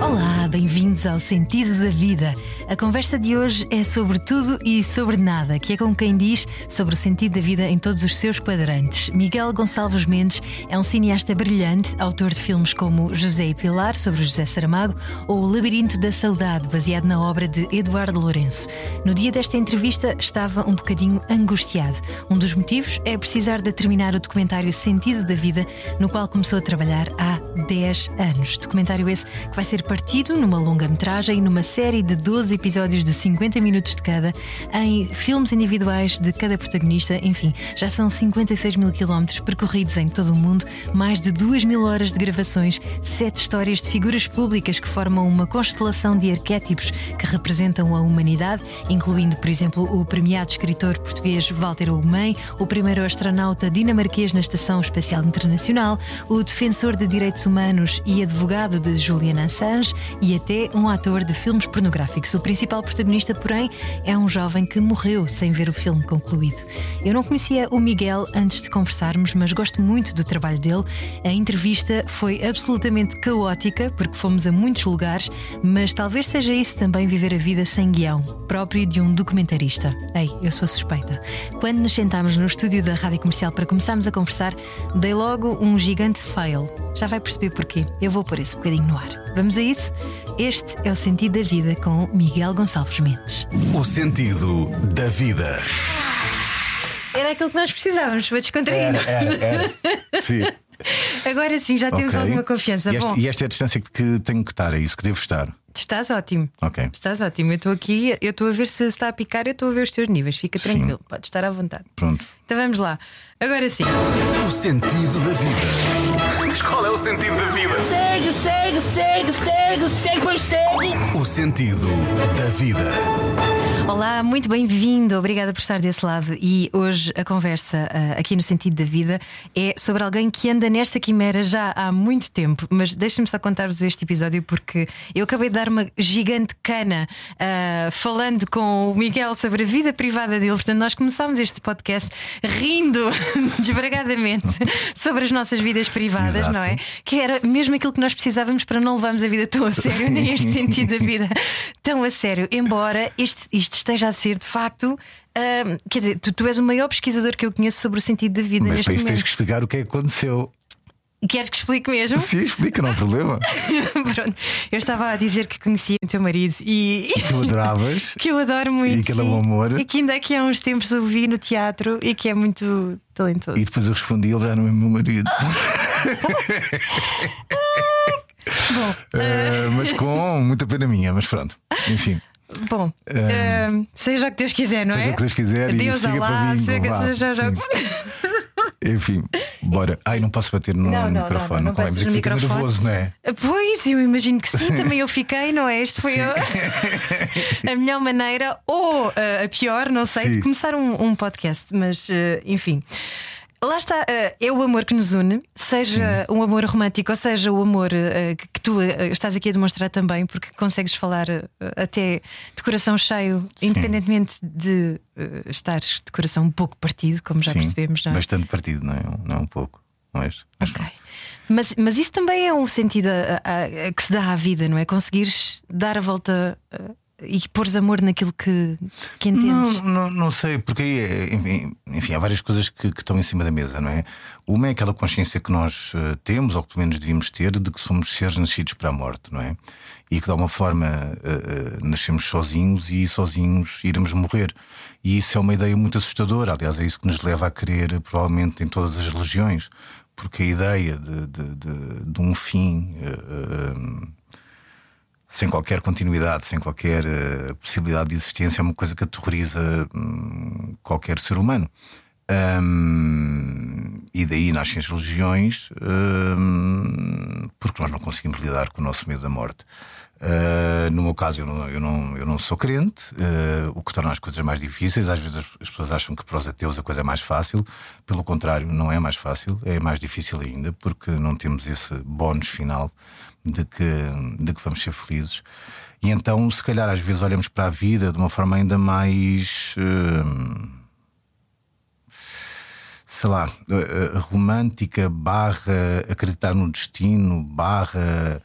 Olá, bem-vindos ao Sentido da Vida. A conversa de hoje é sobre tudo e sobre nada, que é como quem diz sobre o sentido da vida em todos os seus quadrantes. Miguel Gonçalves Mendes é um cineasta brilhante, autor de filmes como José e Pilar, sobre José Saramago, ou O Labirinto da Saudade, baseado na obra de Eduardo Lourenço. No dia desta entrevista estava um bocadinho angustiado. Um dos motivos é precisar de terminar o documentário Sentido da Vida, no qual começou a trabalhar há 10 anos. Documentário esse que vai ser partido numa longa-metragem, numa série de 12 episódios de 50 minutos de cada, em filmes individuais de cada protagonista. Enfim, já são 56 mil quilómetros percorridos em todo o mundo, mais de 2 mil horas de gravações, sete histórias de figuras públicas que formam uma constelação de arquétipos que representam a humanidade, incluindo, por exemplo, o premiado escritor português Walter Ugumem, o primeiro astronauta dinamarquês na Estação Espacial Internacional, o defensor de direitos humanos e advogado de Julian Assange e até um ator de filmes pornográficos. O principal protagonista, porém, é um jovem que morreu sem ver o filme concluído. Eu não conhecia o Miguel antes de conversarmos, mas gosto muito do trabalho dele. A entrevista foi absolutamente caótica, porque fomos a muitos lugares, mas talvez seja isso também viver a vida sem guião, próprio de um documentarista. Ei, eu sou suspeita. Quando nos sentámos no estúdio da Rádio Comercial para começarmos a conversar, dei logo um gigante fail. Já vai perceber porquê. Eu vou pôr esse bocadinho no ar. Vamos a isso? Este é o Sentido da Vida com Miguel Gonçalves Mendes. O sentido da vida. Era aquilo que nós precisávamos para descontrair. Era, era, era. Sim. Agora sim, já temos Ok. alguma confiança. E, este- Bom, e esta é a distância que, que tenho que estar, é isso que devo estar. Estás ótimo. Ok. Estás ótimo. Eu estou aqui, eu estou a ver se está a picar, eu estou a ver os teus níveis. Fica Sim. tranquilo, podes estar à vontade. Pronto. Então vamos lá. Agora sim. O sentido da vida. Mas qual é o sentido da vida? Segue, segue, segue, segue, segue, pois segue. O sentido da vida. Olá, muito bem-vindo. Obrigada por estar desse lado. E hoje a conversa ah, aqui no Sentido da Vida é sobre alguém que anda nesta quimera já há muito tempo. Mas deixem-me só contar-vos este episódio porque eu acabei de dar uma gigante cana ah, falando com o Miguel sobre a vida privada dele. Portanto, nós começámos este podcast rindo desbragadamente sobre as nossas vidas privadas, Exato. não é? Que era mesmo aquilo que nós precisávamos para não levarmos a vida tão a sério, nem este sentido da vida tão a sério. Embora este, isto esteja a ser de facto. ah, quer dizer, tu, tu és o maior pesquisador que eu conheço sobre o sentido da vida Mas neste tens momento. que explicar o que é que aconteceu. Queres que explique mesmo? Sim, explica, não há problema. Pronto. Eu estava a dizer que conhecia o teu marido e. Tu adoravas. Que eu adoro muito. E que ele é um amor. E que ainda aqui há uns tempos o vi no teatro e que é muito talentoso. E depois eu respondi, ele já não é meu marido. Bom, Eh, mas com muita pena minha, mas pronto. Enfim, bom ah, seja o que Deus quiser, não seja é? o que Deus quiser e Deus siga Alá, para mim. seja- seja-. Enfim, bora. Ai, não posso bater no Não, não, não, microfone. não, não bates que no fica microfone. nervoso, não é? Pois, eu imagino que sim, também eu fiquei, não é? Este foi a melhor maneira, ou ah, a pior, não sei, de Sim. começar um, um podcast, mas ah, enfim. Lá está, ah, é o amor que nos une, seja um amor romântico, ou seja o amor ah, que, tu ah, estás aqui a demonstrar também, porque consegues falar até de coração cheio, independentemente de estares de coração um pouco partido, como já Sim, percebemos, não é? Bastante partido, não é? Não é um pouco. Não é? Mas Ok. Mas, mas isso também é um sentido a- a- a- que se dá à vida, não é? Conseguires dar a volta e pôres amor naquilo que, que entendes. Não, não, não sei, porque aí é, enfim, há várias coisas que, que estão em cima da mesa, não é? Uma é aquela consciência que nós eh, temos, ou que pelo menos devíamos ter, de que somos seres nascidos para a morte, não é? E que de alguma forma eh, eh, nascemos sozinhos e sozinhos iremos morrer. E isso é uma ideia muito assustadora, aliás, é isso que nos leva a querer, provavelmente, em todas as religiões, porque a ideia de, de, de, de um fim. eh, sem qualquer continuidade, sem qualquer eh, possibilidade de existência, é uma coisa que aterroriza hum, qualquer ser humano. Hum, e daí nascem as religiões, hum, porque nós não conseguimos lidar com o nosso medo da morte. Uh, no meu caso, eu não, eu não, eu não sou crente, uh, o que torna as coisas mais difíceis. Às vezes as, as, pessoas acham que para os ateus a coisa é mais fácil. Pelo contrário, não é mais fácil, é mais difícil ainda, porque não temos esse bónus final de que, de que vamos ser felizes. E então, se calhar, às vezes olhamos para a vida de uma forma ainda mais. Uh, sei lá, romântica, barra acreditar no destino, barra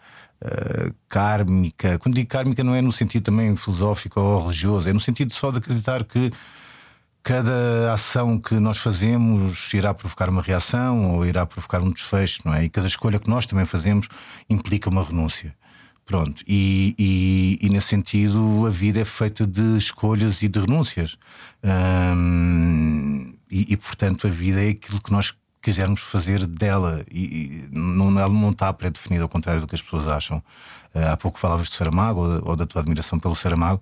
kármica. Quando digo kármica, não é no sentido também filosófico ou religioso, é no sentido só de acreditar que cada ação que nós fazemos irá provocar uma reação ou irá provocar um desfecho, não é? E cada escolha que nós também fazemos implica uma renúncia. Pronto, e, e, e nesse sentido a vida é feita de escolhas e de renúncias. Hum, e, e, portanto a vida é aquilo que nós quisermos fazer dela e, não, ela não está pré-definida, ao contrário do que as pessoas acham. Uh, há pouco falavas de Saramago ou, ou, da tua admiração pelo Saramago.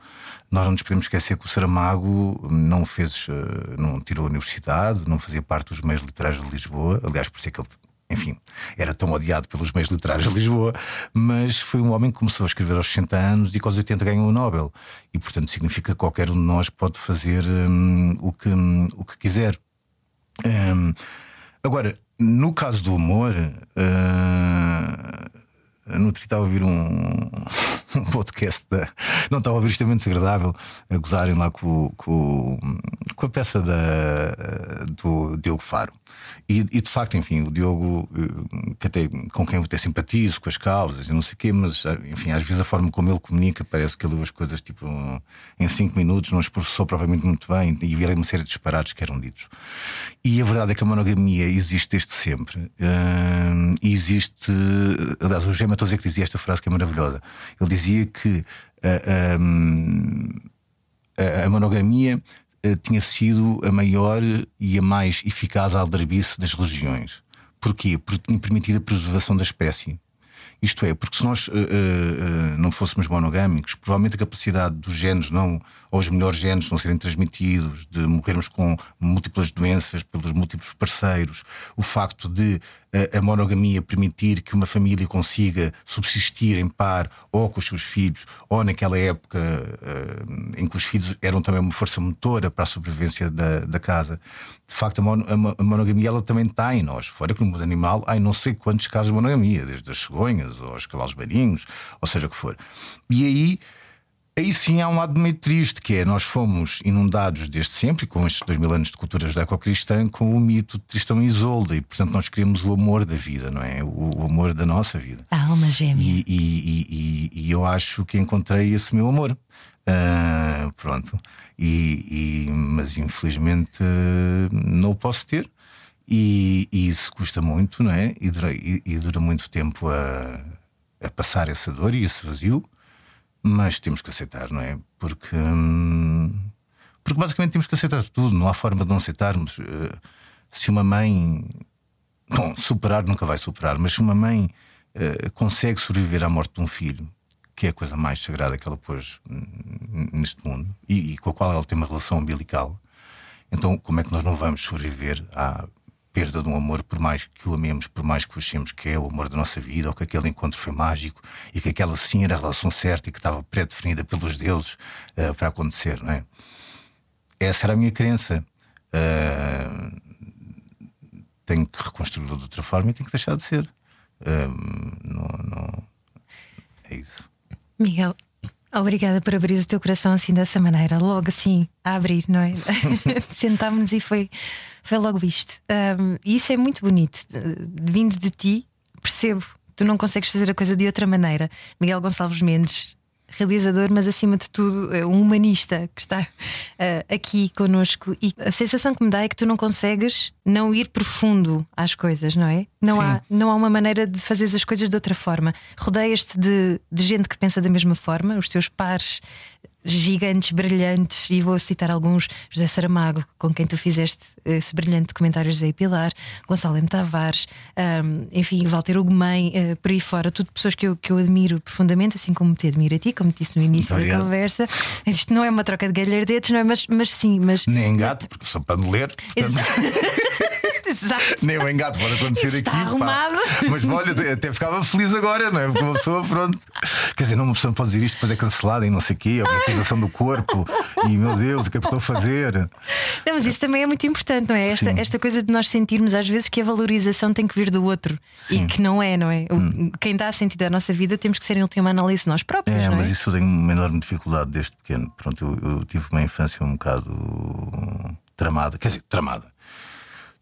Nós não nos podemos esquecer que o Saramago não fez, uh, não tirou a universidade, não fazia parte dos meios literários de Lisboa. Aliás, por isso é que ele enfim, era tão odiado pelos meios literários de Lisboa, mas foi um homem que começou a escrever aos 60 anos e com os 80 ganhou o Nobel. E, portanto, significa que qualquer um de nós pode fazer um, o, que, um, o que quiser. Um, Agora, no caso do humor, uh, no outro estava a ouvir um, um podcast da. Não estava a ouvir extremamente desagradável a gozarem lá com, com, com a peça da, do Diogo Faro. E, e, de facto, enfim, o Diogo, eh, que até, com quem eu até simpatizo, com as causas e não sei o quê, mas enfim, às vezes a forma como ele comunica parece que ele leu as coisas tipo em cinco minutos, não expressou propriamente muito bem e virei uma série de disparados que eram ditos. E a verdade é que a monogamia existe desde sempre. E existe. Aliás, o Gema que dizia esta frase que é maravilhosa. Ele dizia que uh, um, a, monogamia eh, tinha sido a maior e a mais eficaz aldrabice das religiões. Porquê? Porque tinha permitido a preservação da espécie. Isto é, porque se nós uh, uh, não fôssemos monogâmicos, provavelmente a capacidade dos genes não, ou os melhores genes não serem transmitidos, de morrermos com múltiplas doenças pelos múltiplos parceiros, o facto de uh, a monogamia permitir que uma família consiga subsistir em par ou com os seus filhos, ou naquela época em que os filhos eram também uma força motora para a sobrevivência da, da casa. De facto, a, mon a monogamia ela também está em nós. Fora que no mundo animal há não sei quantos casos de monogamia, desde as cegonhas aos cavalos marinhos, ou seja o que for. E aí. Aí sim há um lado meio triste, que é nós fomos inundados desde sempre, com estes dois mil anos de cultura judaico-cristã, com o mito de Tristão e Isolda, e portanto nós queremos o amor da vida, não é? O, o amor da nossa vida. A alma gêmea. E, e, e, e, eu acho que encontrei esse meu amor. Uh, pronto. E, mas infelizmente não o posso ter. E, isso custa muito, não é? E dura, dura muito tempo a, a, passar essa dor e esse vazio, mas temos que aceitar, não é? Porque, hum, porque basicamente temos que aceitar tudo, não há forma de não aceitarmos. Uh, se uma mãe. Bom, superar nunca vai superar, mas se uma mãe uh, consegue sobreviver à morte de um filho, que é a coisa mais sagrada que ela pôs neste mundo e, e com a qual ela tem uma relação umbilical, então como é que nós não vamos sobreviver à perda de um amor, por mais que o amemos, por mais que o achemos que é o amor da nossa vida, ou que aquele encontro foi mágico e que aquela sim era a relação certa e que estava pré-definida pelos deuses uh, para acontecer, não é? Essa era a minha crença. Uh, tenho que reconstruí-lo de outra forma e tenho que deixar de ser. Uh, não, não... É isso. Miguel, Obrigada por abrir o teu coração assim dessa maneira, logo assim, a abrir, não é? Sentámos-nos e foi, foi logo isto. Um, e isso é muito bonito. Vindo de ti, percebo, tu não consegues fazer a coisa de outra maneira. Miguel Gonçalves Mendes realizador, mas acima de tudo eh, um humanista que está uh, aqui conosco. E a sensação que me dá é que tu não consegues não ir profundo às coisas, não é? Não, há, não há uma maneira de fazer as coisas de outra forma. Rodeias-te de, de gente que pensa da mesma forma, os teus pares gigantes, brilhantes, e vou citar alguns: José Saramago, com quem tu fizeste esse brilhante documentário José Pilar, Gonçalo M. Tavares, um, enfim, Walter Ugumem, uh, por aí fora, tudo pessoas que eu, que eu admiro profundamente, assim como te admiro a ti, como te disse no início da conversa. Isto não é uma troca de galhardetes, não é? Mas, mas sim, mas. Nem gato, porque sou para ler. Portanto... Exato. Nem o engate pode acontecer Isso aqui. está arrumado. Mas olha, até ficava feliz agora, não é? Porque uma pessoa, pronto. Quer dizer, não, uma pessoa pode dizer isto, depois é cancelada e não sei o quê, uma acusação do corpo. E meu Deus, o que é que estou a fazer? Não, mas isso também é muito importante, não é? Esta, esta coisa de nós sentirmos às vezes que a valorização tem que vir do outro Sim. Hum. e que não é, não é? O- Quem dá sentido à nossa vida temos que ser em última análise nós próprios. É, mas é? isso eu tenho uma enorme dificuldade desde pequeno. Pronto, eu, eu tive uma infância um bocado tramada. Quer dizer, tramada.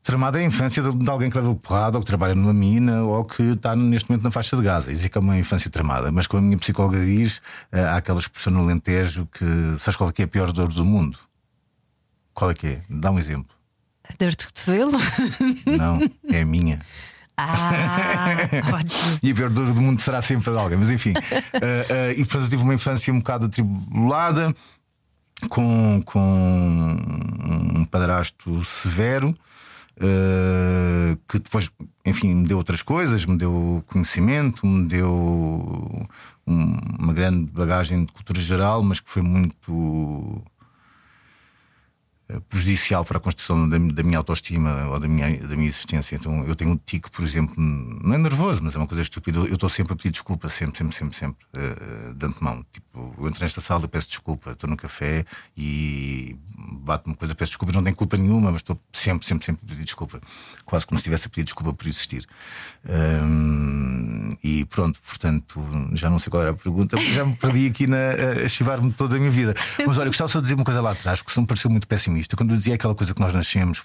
Tramada é a infância de, de alguém que leva porrada ou que trabalha numa mina ou que está neste momento na faixa de Gaza. Isso é que é uma infância tramada. Mas como a minha psicóloga diz, eh, há aquela expressão no Alentejo que sabes qual é que é a pior dor do mundo? Qual é que é? Dá um exemplo. Dor de cotovelo? Não, é a minha. Ah. E a pior dor do mundo será sempre a de alguém, mas enfim. Eh, eh, e portanto eu tive uma infância um bocado atribulada, com, com um padrasto severo. Eh, que depois, enfim, me deu outras coisas, me deu conhecimento, me deu um- uma grande bagagem de cultura geral, mas que foi muito prejudicial para a construção da, da minha autoestima ou da minha, da minha existência. Então eu tenho um tique, por exemplo, não é nervoso, mas é uma coisa estúpida. Eu estou sempre a pedir desculpa, sempre, sempre, sempre, sempre, eh, de antemão. Tipo, eu entro nesta sala, eu peço desculpa, estou no café e bato-me uma coisa, peço desculpa, não tenho culpa nenhuma, mas estou sempre, sempre, sempre a pedir desculpa. Quase como se estivesse a pedir desculpa por existir. Hum, e pronto, portanto, já não sei qual era a pergunta, já me perdi aqui na, a- chivar-me toda a minha vida. Mas olha, gostava só de dizer uma coisa lá atrás, se me pareceu muito Quando eu dizia aquela coisa que nós nascemos,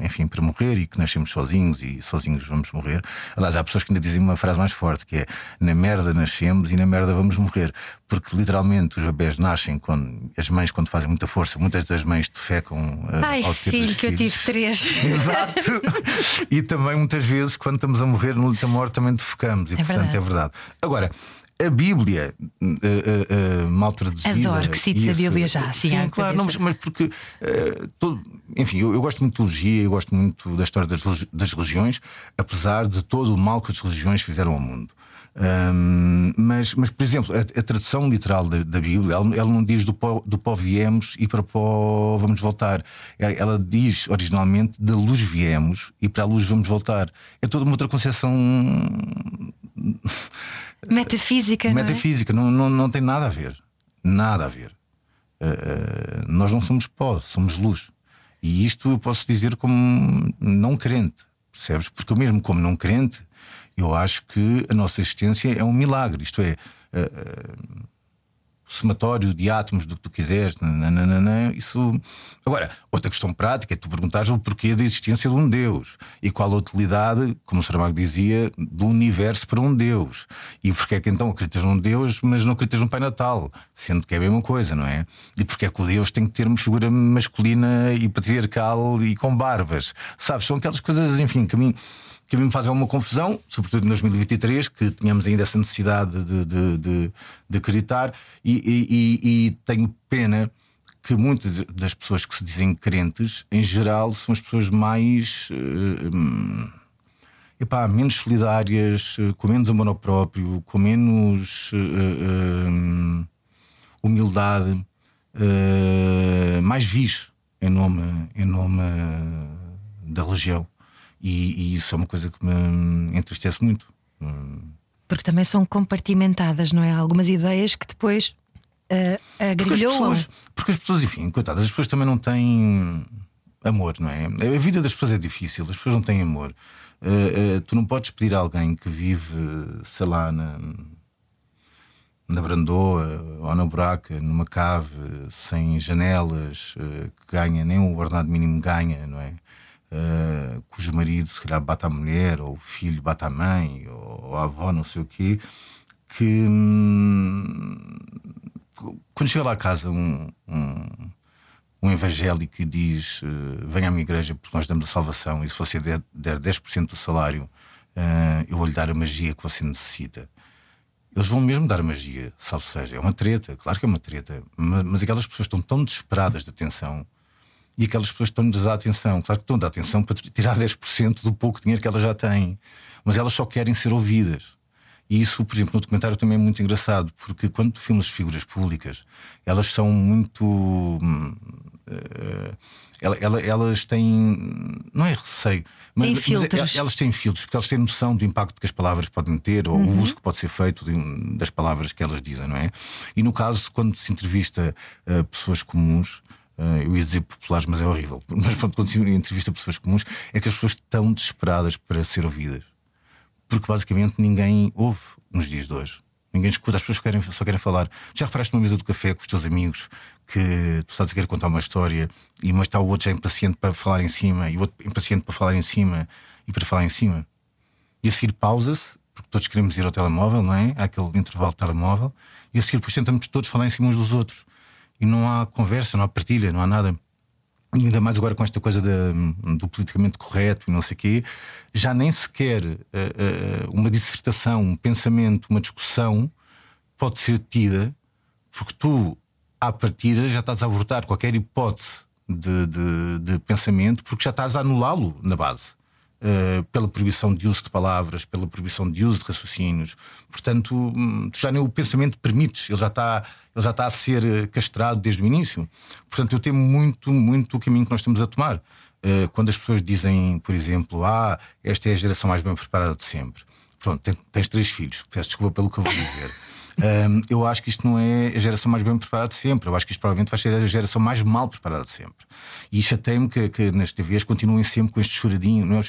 enfim, para morrer e que nascemos sozinhos e sozinhos vamos morrer. Aliás, há pessoas que ainda dizem uma frase mais forte que é na merda nascemos e na merda vamos morrer. Porque literalmente os bebés nascem quando as mães, quando fazem muita força, muitas das mães defecam eh, Ai, ao ter filho, que eu tive três. Exato. e também muitas vezes, quando estamos a morrer no leito morte, também defecamos. E É portanto verdade. é verdade. Agora. A Bíblia, eh, eh, eh, mal traduzida. Adoro que cites a Bíblia já, Sim, à claro, não, mas, mas porque. todo- enfim, eu, eu gosto muito de teologia, eu gosto muito da história das, das religiões, apesar de todo o mal que as religiões fizeram ao mundo. Ahm, mas, mas, por exemplo, a, a tradução literal da, da Bíblia, ela, ela não diz do pó, do pó viemos e para o pó vamos voltar. Ela, ela diz originalmente da luz viemos e para a luz vamos voltar. É toda uma outra concepção Metafísica. não é? metafísica, não, não, não tem nada a ver. Nada a ver. Eh, eh, nós não somos pó, somos luz. E isto eu posso dizer como não crente, percebes? Porque eu, mesmo como não crente, eu acho que a nossa existência é um milagre. Isto é. eh, somatório de átomos do que tu quiseres, nananana, isso. Agora, outra questão prática é tu perguntares o porquê da existência de um Deus e qual a utilidade, como o Saramago dizia, do universo para um Deus. E porquê é que então acreditas num Deus, mas não acreditas num Pai Natal, sendo que é a mesma coisa, não é? E porquê é que o Deus tem que ter uma figura masculina e patriarcal e com barbas? Sabes, são aquelas coisas, enfim, que a mim que a mim me faz alguma confusão, sobretudo em 2023, que tínhamos ainda essa necessidade de, de, de, de acreditar, e, e- e- tenho pena que muitas das pessoas que se dizem crentes, em geral, são as pessoas mais. eh, epá, menos solidárias, eh, com menos amor próprio, com menos eh, hum, humildade, mais vis em nome, em nome da religião. E, e isso é uma coisa que me entristece muito. Porque também são compartimentadas, não é? Algumas ideias que depois uh, Porque as, pessoas, porque as pessoas, enfim, coitadas, as pessoas também não têm amor, não é? A vida das pessoas é difícil, as pessoas não têm amor. Eh, eh, tu não podes pedir a alguém que vive, sei lá, na, na Brandoa ou na Buraca, numa cave, sem janelas, eh, que ganha, nem o ordenado mínimo ganha, não é? Eh, cujo marido se calhar bate à mulher, ou o filho bate à mãe, ou a avó, não sei o quê, que hum, quando chega lá a casa um, um, um evangélico e diz eh, venha à minha igreja porque nós damos a salvação e se você der, der 10% do salário eh, eu vou lhe dar a magia que você necessita. Eles vão mesmo dar a magia, salvo seja. É uma treta, claro que é uma treta, mas, mas aquelas pessoas estão tão desesperadas de atenção e aquelas pessoas estão-lhes a dar atenção. Claro que estão a dar atenção para tirar 10% do pouco dinheiro que elas já têm, mas elas só querem ser ouvidas. E isso, por exemplo, no documentário também é muito engraçado, porque quando tu filmas figuras públicas, elas são muito. hum, eh, ela- ela- elas têm. Não é receio. Mas, mas filtros. é- elas têm filtros, porque elas têm noção do impacto que as palavras podem ter ou Uhum. o uso que pode ser feito de- das palavras que elas dizem, não é? E no caso, quando se entrevista eh, pessoas comuns, eu ia dizer populares, mas é horrível. Mas pronto, quando se entrevista pessoas comuns, é que as pessoas estão desesperadas para ser ouvidas. Porque basicamente ninguém ouve nos dias de hoje. Ninguém escuta, as pessoas querem, só querem falar. Já reparaste numa mesa do café com os teus amigos que tu estás a querer contar uma história e mas está o outro já impaciente para falar em cima e o outro impaciente para falar em cima e para falar em cima. E a seguir pausa-se, porque todos queremos ir ao telemóvel, não é? Há aquele intervalo de telemóvel, e a seguir depois tentamos todos falar em cima uns dos outros. E não há conversa, não há partilha, não há nada. E ainda mais agora com esta coisa da- do politicamente correto e não sei o quê, já nem sequer eh, eh, uma dissertação, um pensamento, uma discussão pode ser tida, porque tu, à partida, já estás a abortar qualquer hipótese de, de- de pensamento, porque já estás a anulá-lo na base. eh, pela proibição de uso de palavras, pela proibição de uso de raciocínios. Portanto, hum, tu já nem o pensamento permites, ele já está, ele já está a ser eh, castrado desde o início. Portanto, eu temo muito, muito o caminho que nós estamos a tomar. Eh, quando as pessoas dizem, por exemplo, ah, esta é a geração mais bem preparada de sempre. Pronto, ten- tens três filhos, peço desculpa pelo que eu vou dizer. Hum, eu acho que isto não é a geração mais bem preparada de sempre. Eu acho que isto provavelmente vai ser a geração mais mal preparada de sempre. E chateia-me que, que nas TVs continuem sempre com este choradinho. Não é?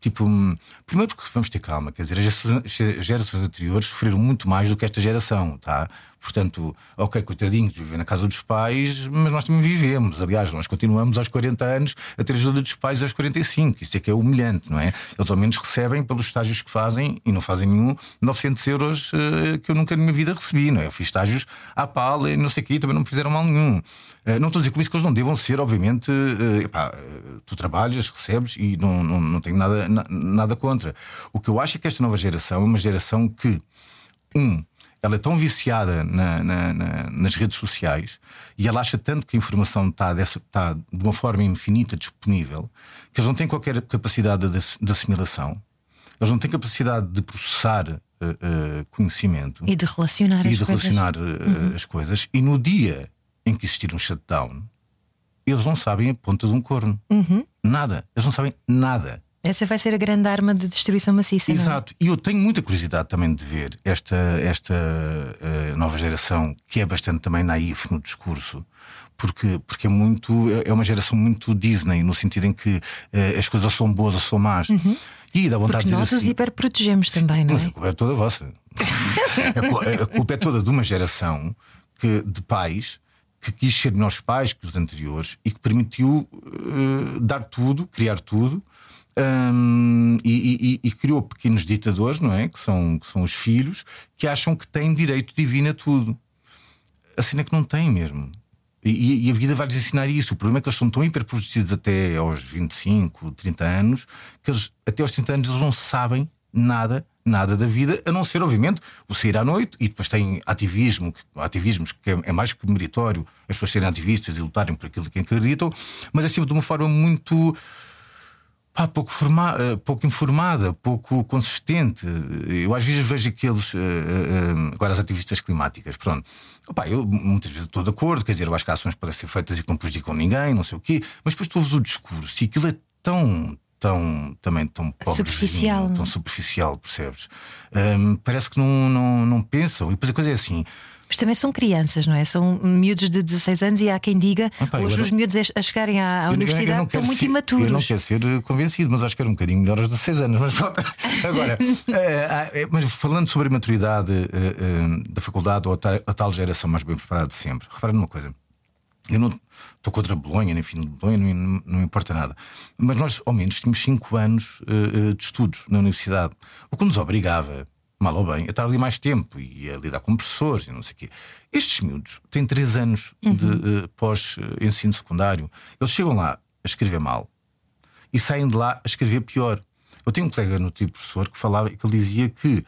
Tipo, hum, primeiro porque vamos ter calma, quer dizer, as gerações- anteriores sofreram muito mais do que esta geração, tá? Portanto, ok, coitadinhos, vivem na casa dos pais, mas nós também vivemos. Aliás, nós continuamos aos 40 anos a ter ajuda dos pais aos 45. Isso é que é humilhante, não é? Eles ao menos recebem pelos estágios que fazem e não fazem nenhum 900 euros eh, que eu nunca minha vida recebi, não é? Eu fiz estágios à pala e não sei o quê, também não me fizeram mal nenhum. Eh, não estou a dizer com isso que eles não devam ser, obviamente. eh, epá, eh, tu trabalhas, recebes e não, não, não tenho nada, na- nada contra. O que eu acho é que esta nova geração é uma geração que, um, ela é tão viciada na- na- na- nas redes sociais e ela acha tanto que a informação está, dessa- está de uma forma infinita disponível que eles não têm qualquer capacidade de, de assimilação, eles não têm capacidade de processar eh, conhecimento E de relacionar e as de coisas. relacionar eh, as coisas. E no dia em que existir um shutdown, eles não sabem a ponta de um corno. Uhum. Nada. Eles não sabem nada. Essa vai ser a grande arma de destruição maciça. é? Exato. E eu tenho muita curiosidade também de ver esta, esta eh, nova geração, que é bastante também naif no discurso. Porque, porque é muito é uma geração muito Disney, no sentido em que eh, as coisas ou são boas ou são más. E dá vontade Uhum. Porque de dizer nós os assim, hiperprotegemos também, não mas é? a culpa é toda vossa. a, cu- a culpa é toda de uma geração que, de pais que quis ser melhores pais que os anteriores e que permitiu eh, dar tudo, criar tudo. hum, e, e- e criou pequenos ditadores, não é? Que são, que são os filhos, que acham que têm direito divino a tudo. A cena é que não têm mesmo. E, e- a vida vai-lhes ensinar isso. O problema é que eles são tão hiperprotegidos até aos 25, 30 anos, que eles, até aos 30 anos eles não sabem nada, nada da vida, a não ser, obviamente, o sair à noite e depois tem ativismo, que- ativismos que é, é mais que meritório as pessoas serem ativistas e lutarem por aquilo que acreditam, mas é sempre de uma forma muito. Pá, pouco, forma, eh, pouco informada, pouco consistente. Eu às vezes vejo aqueles. eh, eh, agora, as ativistas climáticas, pronto. Opá, eu muitas vezes estou de acordo, quer dizer, eu acho que ações podem ser feitas e que não prejudicam ninguém, não sei o quê, mas depois tu ouves o discurso e aquilo é tão. Tão, também tão pobrezinho, Superficial. tão superficial, percebes? Hum, parece que não, não, não pensam. E depois a coisa é assim: Mas também são crianças, não é? São miúdos de 16 anos e há quem diga eu hoje não- os miúdos a chegarem à, à universidade não estão muito ser- imaturos. Eu não quero ser eh, convencido, mas acho que era um bocadinho melhor aos 16 anos. Mas pronto. Agora, ah, eh, mas falando sobre a maturidade eh, da faculdade ou a ta- a tal geração mais bem preparada de sempre, repara numa coisa. Eu não estou contra Bolonha, nem fim de Bolonha, não, não, não importa nada. Mas nós, ao menos, tínhamos 5 anos eh, de estudos na universidade, o que nos obrigava, mal ou bem, a estar ali mais tempo e a lidar com professores e não sei o quê. Estes miúdos têm 3 anos de eh, pós-ensino secundário. Eles chegam lá a escrever mal e saem de lá a escrever pior. Eu tenho um colega no tipo professor que falava que ele dizia que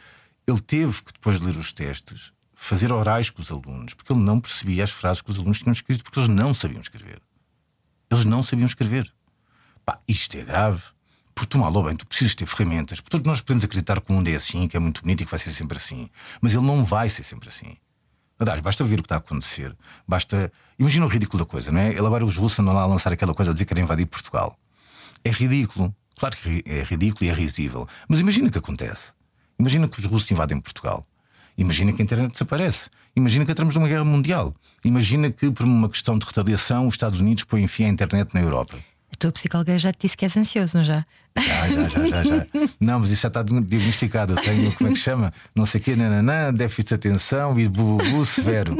ele teve que, depois de ler os testes, fazer orais com os alunos, porque ele não percebia as frases que os alunos tinham escrito, porque eles não sabiam escrever. Eles não sabiam escrever. Pá, isto é grave. Porque tu, mal ou bem, tu precisas ter ferramentas. Todos nós podemos acreditar que o mundo é assim, que é muito bonito e que vai ser sempre assim. Mas ele não vai ser sempre assim. Aliás, basta ver o que está a acontecer. Basta Imagina o ridículo da coisa, não é? Ele agora os russos andam lá a lançar aquela coisa a dizer que querem invadir Portugal. É ridículo. Claro que é ridículo e é risível. Mas imagina o que acontece. Imagina que os russos invadem Portugal. Imagina que a internet desaparece. Imagina que entramos numa guerra mundial. Imagina que, por uma questão de retaliação, os Estados Unidos põem fim à internet na Europa. Tua psicóloga já te disse que és ansioso, não já? Já, já, já, já, já. Não, mas isso já está diagnosticado. Eu tenho, como é que chama? Não sei o quê, nananã, déficit de atenção e bubu severo.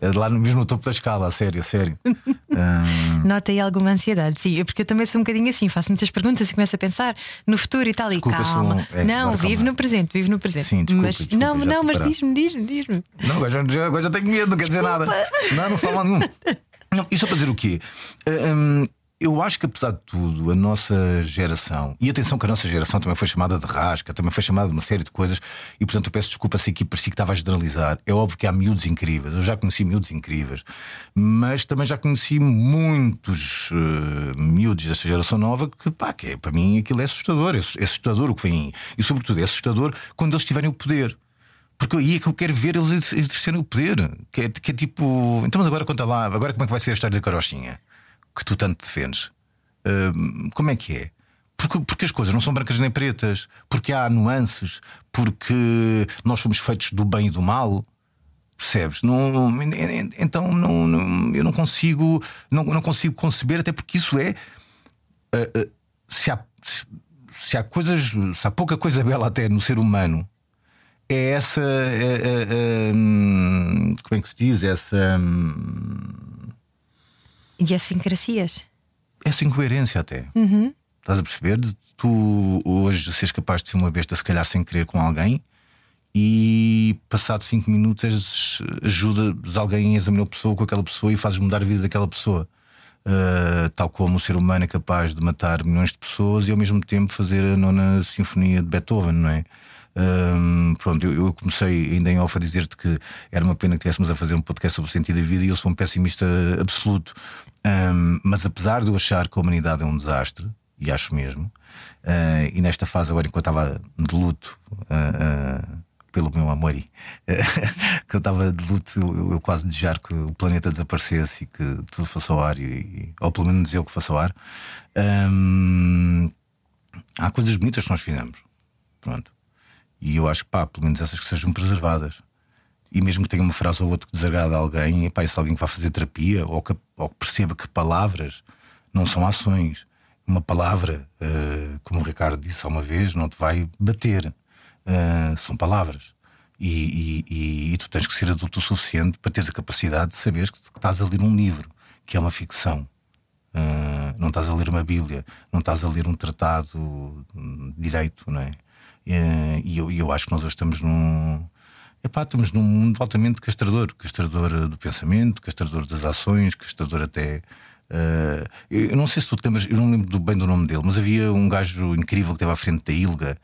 É lá no mesmo topo da escala, a sério, a sério. Um... Nota aí alguma ansiedade, sim, porque eu também sou um bocadinho assim, faço muitas perguntas e começo a pensar no futuro e tal. Desculpa, e calma. Um... É, não, vive calma. no presente, vive no presente. Sim, desculpa, mas, desculpa, não, não, mas diz-me, diz-me, diz-me. Não, agora já, agora já tenho medo, não quer dizer nada. Não, não fala nenhum. Não, isso é para dizer o quê? Um, eu acho que, apesar de tudo, a nossa geração, e atenção que a nossa geração também foi chamada de rasca, também foi chamada de uma série de coisas, e portanto eu peço desculpa se aqui parecia que estava a generalizar. É óbvio que há miúdos incríveis, eu já conheci miúdos incríveis, mas também já conheci muitos uh, miúdos desta geração nova que, pá, que é, para mim aquilo é assustador, é, é assustador o que vem, e sobretudo é assustador quando eles tiverem o poder. Porque aí é que eu quero ver eles exercerem o poder. Que é, que é tipo. Então, mas agora conta lá, agora como é que vai ser a história da carochinha? Que tu tanto defendes. Uh, como é que é? Porque, porque as coisas não são brancas nem pretas, porque há nuances, porque nós somos feitos do bem e do mal. Percebes? Não, então não, não, eu não consigo, não, não consigo conceber, até porque isso é. Uh, uh, se, há, se há coisas, se há pouca coisa bela até no ser humano, é essa. É, é, é, como é que se diz? Essa. Idiosincrasias. Essa incoerência até. Uhum. Estás a perceber? De tu hoje seres capaz de ser uma besta, se calhar sem querer com alguém, e passado 5 minutos ajudas alguém a examinar a pessoa com aquela pessoa e fazes mudar a vida daquela pessoa. Uh, tal como o ser humano é capaz de matar milhões de pessoas e ao mesmo tempo fazer a nona sinfonia de Beethoven, não é? Um, pronto, eu, eu, comecei ainda em off a dizer-te que era uma pena que estivéssemos a fazer um podcast sobre o sentido da vida e eu sou um pessimista absoluto. Um, mas apesar de eu achar que a humanidade é um desastre, e acho mesmo, uh, e nesta fase, agora, enquanto estava de luto. Uh, uh, pelo meu amor, que eu estava de luto, eu, eu, quase desejar que o planeta desaparecesse e que tudo fosse ao ar, e, ou pelo menos eu que fosse ao ar. Há coisas bonitas que nós fizemos. Pronto. E eu acho que, pá, pelo menos essas que sejam preservadas. E mesmo que tenha uma frase ou outra que desagrada alguém, pá, se alguém que vai fazer terapia ou que, ou que perceba que palavras não são ações. Uma palavra, uh, como o Ricardo disse uma vez, não te vai bater. Uh, são palavras. E, e, e, e, tu tens que ser adulto o suficiente para teres a capacidade de saber que, que estás a ler um livro, que é uma ficção. Uh, não estás a ler uma Bíblia, não estás a ler um tratado de direito, não é? E eu, eu acho que nós hoje estamos num. Epá, estamos num mundo altamente castrador castrador do pensamento, castrador das ações, castrador até. Uh, eu não sei se tu te lembras, eu não lembro bem do nome dele, mas havia um gajo incrível que estava à frente da Ilga,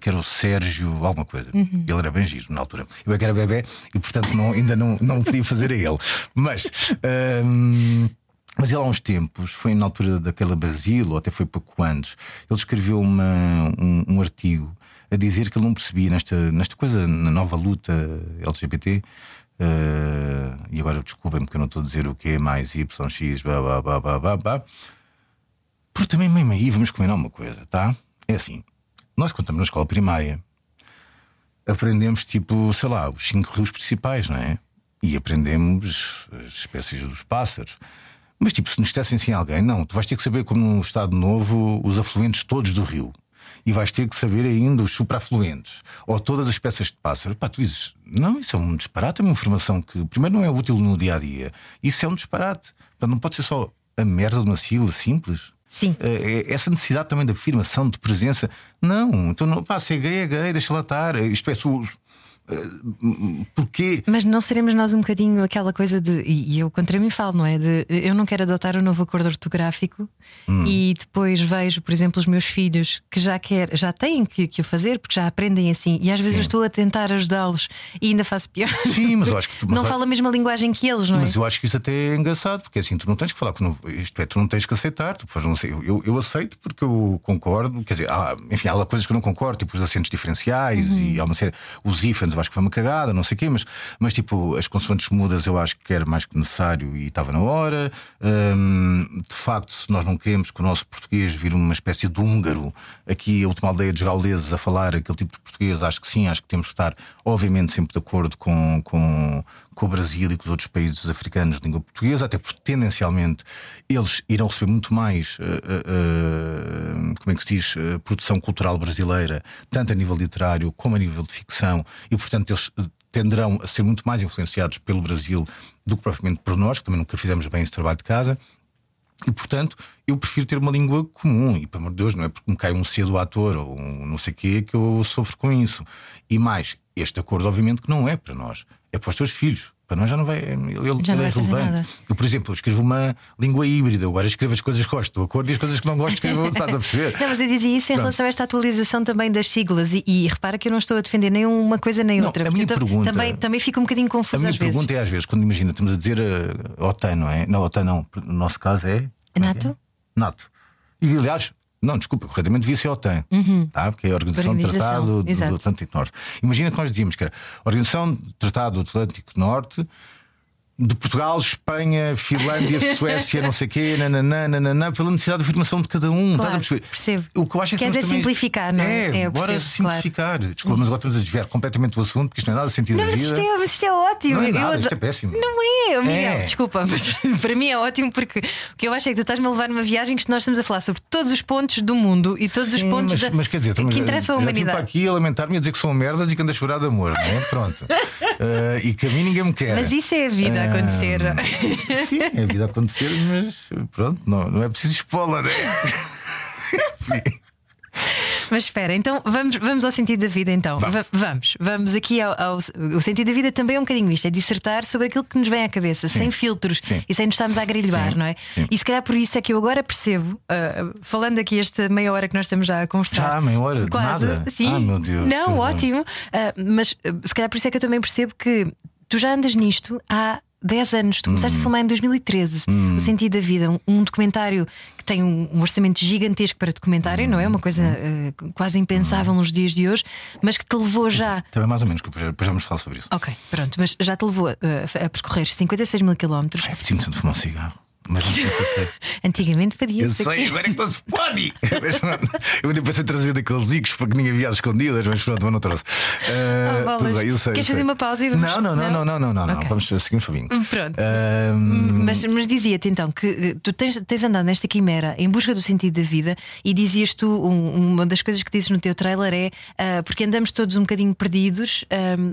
que era o Sérgio, alguma coisa. Uhum. Ele era bem giro na altura. Eu é que era bebê e, portanto, não, ainda não, não podia fazer a ele. Mas. Uh, mas ele há uns tempos, foi na altura daquela Brasil, ou até foi pouco antes, ele escreveu uma, um, um, artigo a dizer que ele não percebia nesta, nesta coisa, na nova luta LGBT. Uh, eh, e agora desculpem-me porque eu não estou a dizer o que é mais YX, blá blá blá blá blá blá. Porque também, mesmo aí, vamos combinar uma coisa, tá? É assim, nós quando estamos na escola primária aprendemos tipo, sei lá, os cinco rios principais, não é? E aprendemos as espécies dos pássaros. Mas tipo, se nos dissessem assim alguém, não, tu vais ter que saber como num Estado Novo os afluentes todos do rio. E vais ter que saber ainda os suprafluentes ou todas as peças de pássaro. Pá, tu dizes, não, isso é um disparate, é uma informação que primeiro não é útil no dia a dia. Isso é um disparate. Portanto, não pode ser só a merda de uma sigla simples. Sim. É, é, essa necessidade também de afirmação, de presença. Não, então não, pá, se é gay, é gay, deixa lá estar. Isto é, Porquê? Mas não seremos nós um bocadinho aquela coisa de. E eu contra mim falo, não é? De eu não quero adotar o um novo acordo ortográfico hum. e depois vejo, por exemplo, os meus filhos que já quer, já têm que, que o fazer porque já aprendem assim. E às vezes Sim. eu estou a tentar ajudá-los e ainda faço pior. Sim, mas eu acho que tu, não vai... fala a mesma linguagem que eles, não é? Mas eu acho que isso até é engraçado, porque assim, tu não tens que falar com isto é, tu não tens que aceitar. Tu, não sei, eu, eu aceito porque eu concordo, quer dizer, há, enfim, há coisas que eu não concordo, tipo os acentos diferenciais uhum. e há uma série, os ifans, eu acho que foi uma cagada, não sei o quê, mas, mas tipo, as consoantes mudas eu acho que era mais que necessário e estava na hora. Hum, de facto, se nós não queremos que o nosso português vire uma espécie de húngaro, aqui a última aldeia dos gauleses a falar aquele tipo de português, acho que sim, acho que temos que estar, obviamente, sempre de acordo com, com, com o Brasil e com os outros países africanos de língua portuguesa, até porque tendencialmente eles irão receber muito mais, uh, uh, como é que se diz, uh, produção cultural brasileira, tanto a nível literário como a nível de ficção, e portanto eles tenderão a ser muito mais influenciados pelo Brasil do que propriamente por nós, que também nunca fizemos bem esse trabalho de casa. E portanto, eu prefiro ter uma língua comum. E, pelo amor de Deus, não é porque me cai um cedo ator ou um não sei o quê que eu sofro com isso. E mais, este acordo, obviamente, que não é para nós, é para os teus filhos. Para nós já não vai. Ele, Já não é vai fazer relevante. Eu, por exemplo, eu escrevo uma língua híbrida. Agora escrevo as coisas que gosto do acordo e as coisas que não gosto escrevo, estás a perceber? Não, mas eu dizia isso em Pronto. relação a esta atualização também das siglas e, e repara que eu não estou a defender nem uma coisa nem Não, outra. a minha pergunta- também, também fico um bocadinho A confusa minha às vezes. pergunta é às vezes, quando imagina, estamos a dizer uh, OTAN, não é? Não, OTAN não. No nosso caso é. é que é? NATO? NATO. E aliás, não, desculpa, corretamente devia ser a OTAN, tá? porque é a Organização do Uhum. Tratado do, do Atlântico Norte. Imagina que nós dizíamos que era Organização do Tratado do Atlântico Norte. De Portugal, Espanha, Finlândia, Suécia, não sei o quê, nananã, nananã, pela necessidade de afirmação de cada um. Claro, estás a perceber? percebo. O que eu acho é que Queres é também- simplificar, não é? É, É, bora percebo, simplificar. Desculpa, mas agora estamos a desviar completamente do assunto, porque isto não é nada sentido Não, da mas vida. isto, é, mas isto é ótimo. Não é nada, isto é péssimo. Não é, Miguel, É. desculpa, mas para mim é ótimo porque o que eu acho é que tu estás-me a levar numa viagem que nós estamos a falar sobre todos os pontos do mundo e todos os Sim, pontos mas, da- mas quer dizer, que interessam para humanidade. aqui a lamentar-me e a dizer que são merdas e que ando a chorar de amor, não é? Pronto. Eh, e que a mim ninguém me quer. Mas isso é a vida acontecer. Sim, é a vida a acontecer, mas pronto, não, não é preciso né? Enfim. Mas espera, então vamos, vamos ao sentido da vida então. Vamos. Va- vamos, vamos aqui ao, ao- O sentido da vida também é um bocadinho isto: é dissertar sobre aquilo que nos vem à cabeça, sem filtros Sim. e sem nos estarmos a agrilhoar, Sim. não é? Sim. E se calhar por isso é que eu agora percebo, ah, falando aqui esta meia hora que nós estamos já a conversar. Já, meia hora? De Quase, nada? sim. Ah, meu Deus, Não, ótimo. Ah, mas ah, se calhar por isso é que eu também percebo que tu já andas nisto há 10 anos. Tu Hum. começaste a filmar em 2013 O Sentido da Vida, um, um documentário que tem um, um orçamento gigantesco para documentário, não é? Uma coisa ah, quase impensável nos dias de hoje, mas que te levou já. Também mais ou menos, que depois vamos falar sobre isso. Ok, pronto, mas já te levou ah, a percorrer 56 mil quilómetros. É apetite-me tanto fumar um cigarro. Mas não sei se sei. Antigamente faria Eu sei, agora é que não se pode! Mas pronto, Eu nem pensei trazer daqueles zicos para que ninguém via às escondidas, mas pronto, mas não trouxe. Ah, Oh, tudo bem, eu sei. Queres fazer uma pausa e vamos- Não, não, não, Não? não, não, não, não, não. Vamos seguir o Fabinho. Pronto. Mas, mas dizia-te então que eh, tu tens, tens andado nesta quimera em busca do sentido da vida e dizias tu, um- uma das coisas que dizes no teu trailer é ah, porque andamos todos um bocadinho perdidos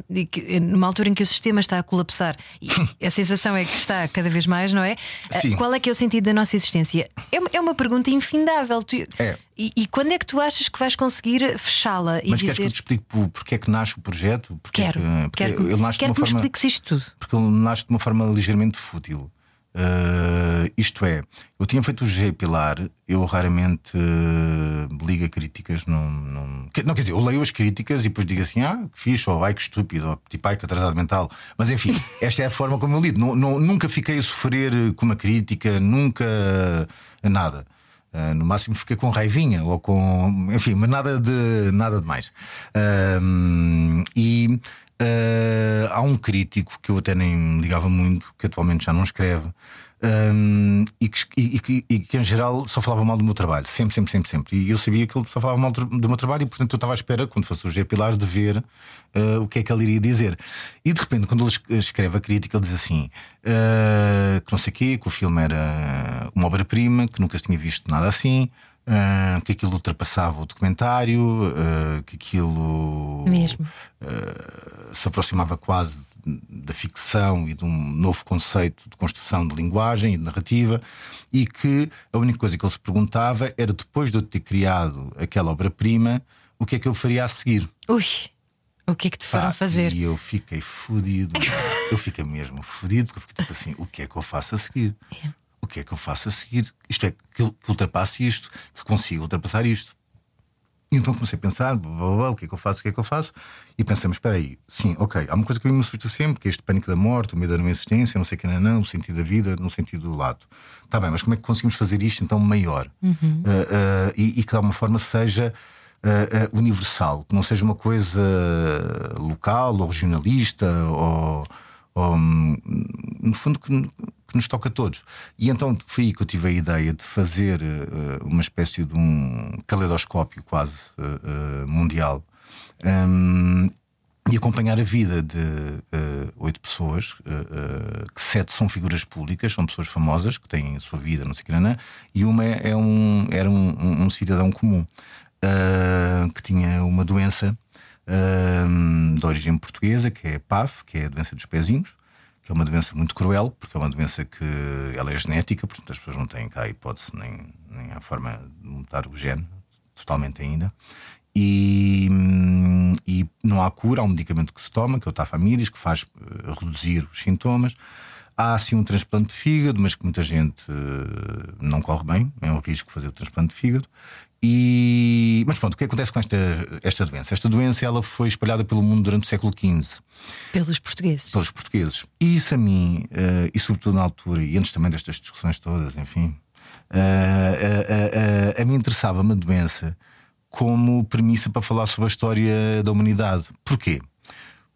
e que, eh, numa altura em que o sistema está a colapsar e a sensação é que está cada vez mais, não é? Sim. Qual é que é o sentido da nossa existência? É, uma- é uma pergunta infindável. Tu- É. E, e quando é que tu achas que vais conseguir fechá-la e Mas queres que dizer eu te explique por- porque é que nasce o projeto? Porque quero, é que, porque quero, que- ele nasce quero de que uma me forma. expliques isto tudo. Porque ele nasce de uma forma ligeiramente fútil. Uh, isto é, eu tinha feito o G Pilar, eu raramente uh, ligo a críticas. Não, não, não, quer dizer, eu leio as críticas e depois digo assim: ah, que fixe, ou ai que estúpido, ou tipo ai que atrasado mental. Mas enfim, esta é a forma como eu lido. Nu- nunca fiquei a sofrer uh, com uma crítica, nunca nada. Uh, no máximo fiquei com raivinha ou com. Enfim, mas nada de, nada de mais. E uh, há um crítico que eu até nem ligava muito, que atualmente já não escreve, um, e, que, e, que- e que em geral só falava mal do meu trabalho, sempre, sempre, sempre, sempre. E eu sabia que ele só falava mal do meu trabalho, e portanto eu estava à espera, quando fosse o G Pilar, de ver uh, o que é que ele iria dizer. E de repente, quando ele es- escreve a crítica, ele diz assim: uh, que não sei o quê, que o filme era uma obra-prima, que nunca se tinha visto nada assim. Uh, que aquilo ultrapassava o documentário, uh, que aquilo Mesmo. uh, se aproximava quase da ficção e de um novo conceito de construção de linguagem e de narrativa, e que a única coisa que ele se perguntava era depois de eu ter criado aquela obra-prima, o que é que eu faria a seguir? Ui, o que é que te foram Pá, fazer? E eu fiquei fodido. eu fiquei mesmo fodido, porque eu fiquei tipo assim: o que é que eu faço a seguir? O que é que eu faço a seguir? Isto é, que, eu- que ultrapasse isto, que consiga ultrapassar isto. E então comecei a pensar: blá, blá, blá, o que é que eu faço, o que é que eu faço? E pensamos: espera aí, sim, ok, há uma coisa que a mim me assusta sempre, que é este pânico da morte, o medo da não existência, não sei o que, não, não, o sentido da vida, no sentido do lado. Está bem, mas como é que conseguimos fazer isto então maior? Ah, ah, e, e que de alguma forma seja uh, universal, que não seja uma coisa local ou regionalista ou, ou no fundo que, que, nos toca a todos. E então foi aí que eu tive a ideia de fazer uh, uma espécie de um caleidoscópio quase uh, mundial. Um, e acompanhar a vida de uh, oito pessoas, uh, uh, que sete são figuras públicas, são pessoas famosas que têm a sua vida, não sei o que, e uma é um, era um, um, cidadão comum que tinha uma doença de origem portuguesa, que é PAF, que é a doença dos pezinhos, é uma doença muito cruel, porque é uma doença que ela é genética, portanto as pessoas não têm cá a hipótese nem, nem a forma de mudar o gene totalmente ainda. E, e, não há cura, há um medicamento que se toma, que é o tafamiris, que faz uh, reduzir os sintomas. Há sim um transplante de fígado, mas que muita gente uh, não corre bem, é um risco fazer o transplante de fígado. E... Mas pronto, o que acontece com esta, esta doença? Esta doença ela foi espalhada pelo mundo durante o século XV. Pelos portugueses. Pelos portugueses. E isso a mim, uh, e sobretudo na altura, e antes também destas discussões todas, enfim, a mim interessava uma doença como premissa para falar sobre a história da humanidade. Porquê?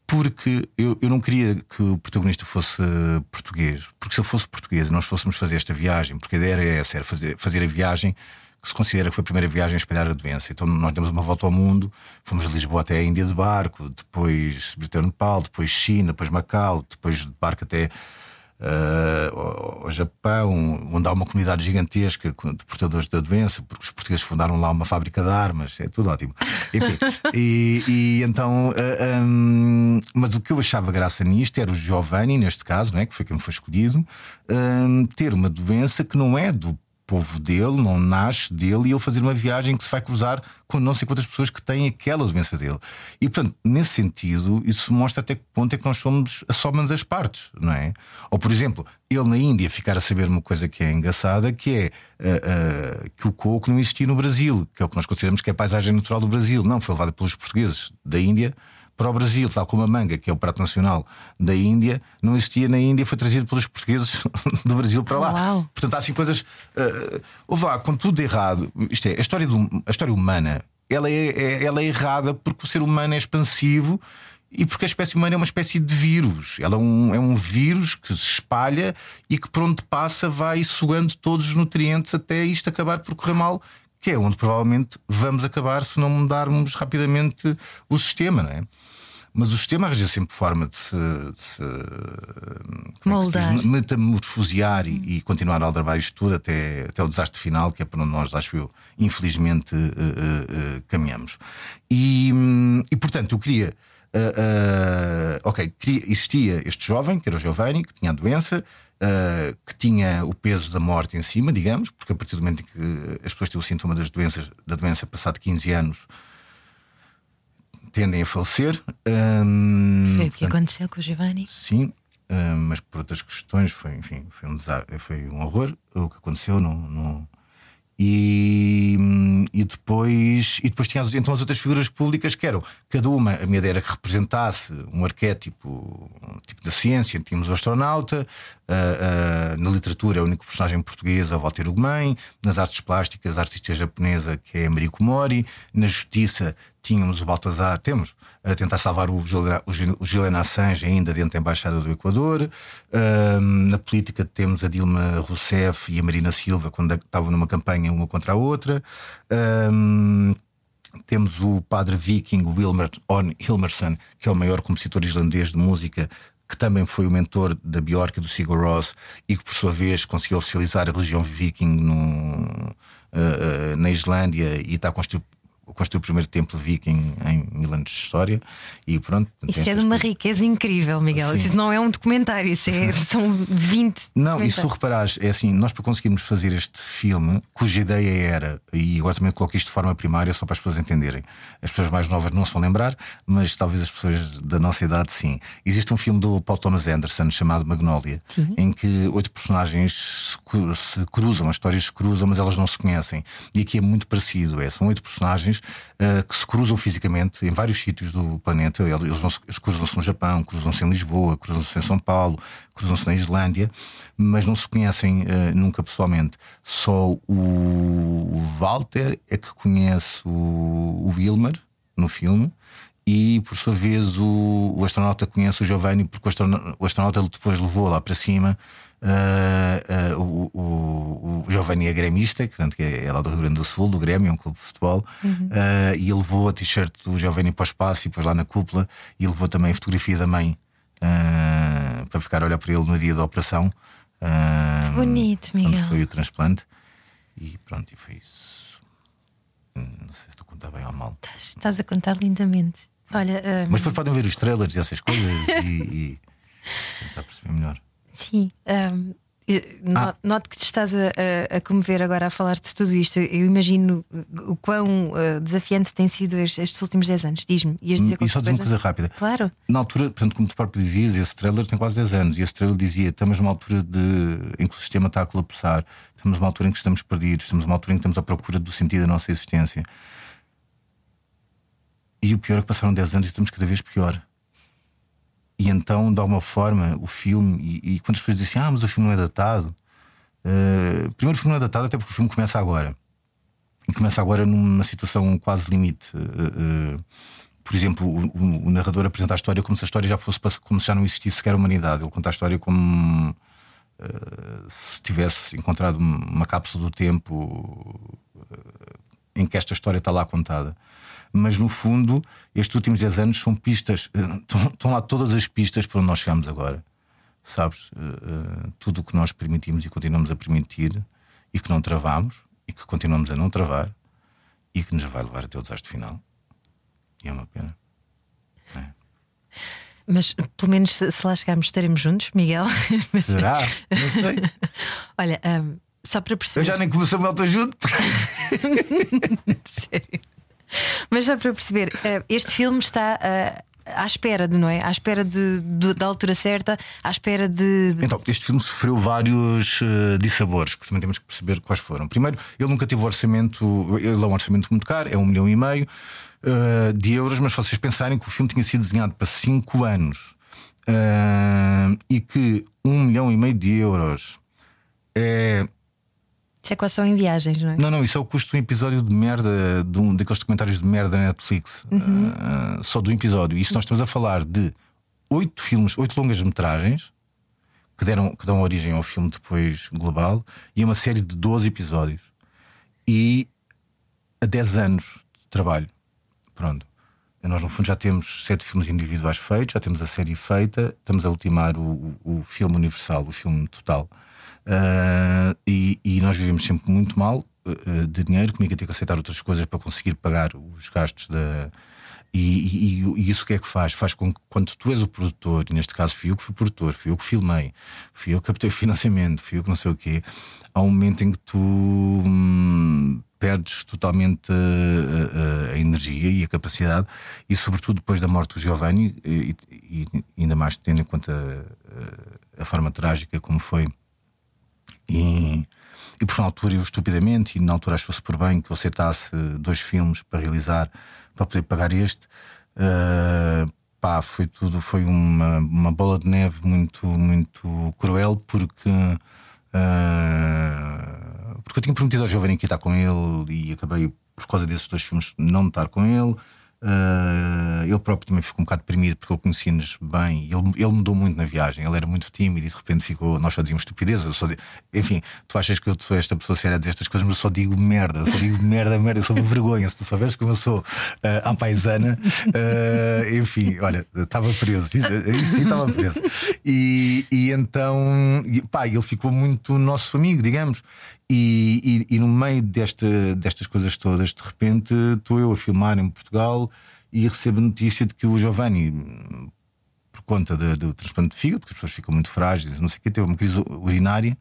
Porque eu, eu não queria que o protagonista fosse português, porque se ele fosse português e nós fôssemos fazer esta viagem, porque a ideia era essa, era fazer, fazer a viagem se considera que foi a primeira viagem a espalhar a doença. Então nós demos uma volta ao mundo, fomos de Lisboa até a Índia de barco, depois até Nepal, depois China, depois Macau, depois de barco até uh, ao Japão, onde há uma comunidade gigantesca de portadores da doença, porque os portugueses fundaram lá uma fábrica de armas, é tudo ótimo. Enfim, e, e, então, uh, ah, um, mas o que eu achava graça nisto era o Giovanni, neste caso, não é? que foi quem foi escolhido, um, ter uma doença que não é do povo dele, não nasce dele, e ele fazer uma viagem que se vai cruzar com não sei quantas pessoas que têm aquela doença dele. E portanto, nesse sentido, isso mostra até que ponto é que nós somos a soma das partes, não é? Ou por exemplo, ele na Índia ficar a saber uma coisa que é engraçada, que é uh, uh, que o coco não existia no Brasil, que é o que nós consideramos que é a paisagem natural do Brasil. Não, foi levada pelos portugueses da Índia para o Brasil, tal como a manga, que é o prato nacional da Índia, não existia na Índia, foi trazido pelos portugueses do Brasil para lá. Uau. Portanto, há assim coisas. Uh, houve lá, com tudo errado. Isto é, a história, do, a história humana ela é, é, ela é errada porque o ser humano é expansivo e porque a espécie humana é uma espécie de vírus. Ela é um, é um vírus que se espalha e que por onde passa vai sugando todos os nutrientes até isto acabar por correr mal que é onde provavelmente vamos acabar se não mudarmos rapidamente o sistema, não é? Mas o sistema arranja sempre forma de se, de se, é Moldar. É se metamorfosear e, e, continuar a aldrabar isto tudo até, até o desastre final, que é para onde nós, acho eu, infelizmente uh, uh, uh, caminhamos. E, e portanto, eu queria. ok, queria, existia este jovem, que era o Giovanni, que tinha a doença, uh, que tinha o peso da morte em cima, digamos, porque a partir do momento em que as pessoas têm o sintoma das doenças, da doença passado 15 anos tendem a falecer. Um, foi o que portanto, aconteceu com o Giovanni? Sim, um, mas por outras questões foi, enfim, foi um, foi um horror o que aconteceu. Não, não, e, e, depois, e depois tinha então as outras figuras públicas que eram cada uma, a minha ideia era que representasse um arquétipo um tipo da ciência. Tínhamos o astronauta, uh, uh, na literatura, a única personagem portuguesa, o Walter Ugumem, nas artes plásticas, a artista japonesa, que é a Mariko Mori, na justiça, tínhamos o Baltazar, temos a tentar salvar o, o Julian Assange ainda dentro da Embaixada do Equador. na política temos a Dilma Rousseff e a Marina Silva quando estavam numa campanha uma contra a outra. temos o padre viking Wilmer On Hilmerson, que é o maior compositor islandês de música, que também foi o mentor da Bjork e do Sigur Rós e que, por sua vez, conseguiu oficializar a religião viking no, uh, uh, na Islândia e está a construir construiu o primeiro templo viking em mil anos de história e pronto. Isso é de uma riqueza incrível, Miguel. Sim. Isso não é um documentário, isso é, são 20. Não, e se tu reparares, é assim, nós para conseguirmos fazer este filme, cuja ideia era, e agora também coloquei isto de forma primária só para as pessoas entenderem. As pessoas mais novas não se vão lembrar, mas talvez as pessoas da nossa idade sim. Existe um filme do Paul Thomas Anderson chamado Magnolia, sim. em que oito personagens se cruzam, as histórias se cruzam, mas elas não se conhecem. E aqui é muito parecido, é, são oito personagens uh, que se cruzam fisicamente em vários sítios do planeta. Eles, eles cruzam-se no Japão, cruzam-se em Lisboa, cruzam-se em São Paulo, cruzam-se na Islândia, mas não se conhecem uh, nunca pessoalmente. Só o Walter é que conhece o, o Wilmer no filme e por sua vez o, o astronauta conhece o Giovanni porque o astronauta, o astronauta depois levou lá para cima uh, uh, o, o, o, Giovanni é gremista, que, portanto, é, é lá do Rio Grande do Sul, do Grêmio, é um clube de futebol, uhum. uh, e ele levou a t-shirt do Giovanni para o espaço e depois lá na cúpula, e levou também a fotografia da mãe para ficar a olhar para ele no dia da operação. Bonito, Miguel. Foi o transplante, e pronto, e foi isso. Hum, não sei se estou a contar bem ou mal. Estás, estás a contar lindamente. Olha, um... Mas depois podem ver os trailers e essas coisas e, e tentar perceber melhor. Sim. Um, ah. Note que te estás a, a, a, comover agora a falar de tudo isto. Eu imagino o quão uh, desafiante tem sido estes, estes últimos 10 anos. Diz-me. E só dizer uma coisa rápida. Claro. Na altura, portanto, como tu próprio dizias, esse trailer tem quase 10 anos. E esse trailer dizia: estamos numa altura de, em que o sistema está a colapsar, estamos numa altura em que estamos perdidos, estamos numa altura em que estamos à procura do sentido da nossa existência. E o pior é que passaram 10 anos e estamos cada vez pior. E então, de alguma forma, o filme, e, e quando as pessoas dizem ah, mas o filme não é datado, uh, primeiro o filme não é datado até porque o filme começa agora. E começa agora numa situação quase limite. Uh, uh, por exemplo, o, o, o, narrador apresenta a história como se a história já fosse como se já não existisse sequer a humanidade. Ele conta a história como se tivesse encontrado uma cápsula do tempo em que esta história está lá contada mas no fundo, estes últimos 10 anos são pistas, eh, estão lá todas as pistas para onde nós chegamos agora. Sabes? Uh, uh, tudo o que nós permitimos e continuamos a permitir e que não travamos e que continuamos a não travar e que nos vai levar até o desastre final. E é uma pena. É. Mas pelo menos se, se lá chegarmos, estaremos juntos, Miguel. Será? Não sei. Olha, um, só para perceber. Eu já nem comecei o meu junto. Sério. Mas já para perceber, eh, este filme está eh, à espera de, não é? À espera de, de, da altura certa, à espera de, de. Então, este filme sofreu vários uh, dissabores que também temos que perceber quais foram. Primeiro, ele nunca teve orçamento, ele é um orçamento muito caro, é um milhão e meio uh, de euros, mas vocês pensarem que o filme tinha sido desenhado para cinco anos uh, e que um milhão e meio de euros é isso é quase só em viagens, não é? Não, não, isso é o custo de um episódio de merda, de um daqueles documentários de merda na Netflix. Uhum. Uh, só do episódio. Isso nós estamos a falar de oito filmes, oito longas metragens que, deram, que dão origem ao filme depois global e uma série de 12 episódios. E a 10 anos de trabalho. Pronto. Nós, no fundo, já temos sete filmes individuais feitos, já temos a série feita, estamos a ultimar o, o, o filme universal, o filme total. Uh, e, e, nós vivemos sempre muito mal uh, de dinheiro, comigo a ter que aceitar outras coisas para conseguir pagar os gastos da. E, e, e, isso o que é que faz? Faz com que quando tu és o produtor, e neste caso fui eu que fui produtor, fui eu que filmei, fui eu que captei financiamento, fui eu que não sei o quê, há um momento em que tu hum, perdes totalmente a, a, a, energia e a capacidade, e sobretudo depois da morte do Giovanni, e, e ainda mais tendo em conta a, a forma trágica como foi e, e por na altura eu estupidamente, e na altura achou-se por bem que eu aceitasse dois filmes para realizar, para poder pagar este. Uh, pá, foi tudo, foi uma, uma bola de neve muito, muito cruel, porque. Uh, porque eu tinha prometido ao Giovanni que ia estar com ele e acabei, por causa desses dois filmes, não estar com ele. Uh, ele próprio também ficou um bocado deprimido porque ele conhecia-nos bem. Ele, ele mudou muito na viagem. Ele era muito tímido e de repente ficou. Nós só dizíamos estupidez. Digo, enfim, tu achas que eu sou esta pessoa séria a dizer estas coisas, mas eu só digo merda. Eu só digo merda, merda. Eu sou uma vergonha. Se tu soubes como eu sou uh, paisana, uh, enfim, olha, estava preso. Isso, estava preso. E, e então, e, pá, ele ficou muito nosso amigo, digamos. E, e, e, no meio desta, destas coisas todas, de repente estou eu a filmar em Portugal e recebo notícia de que o Giovanni, por conta de, do transplante de fígado, porque as pessoas ficam muito frágeis, não sei o que, teve uma crise urinária,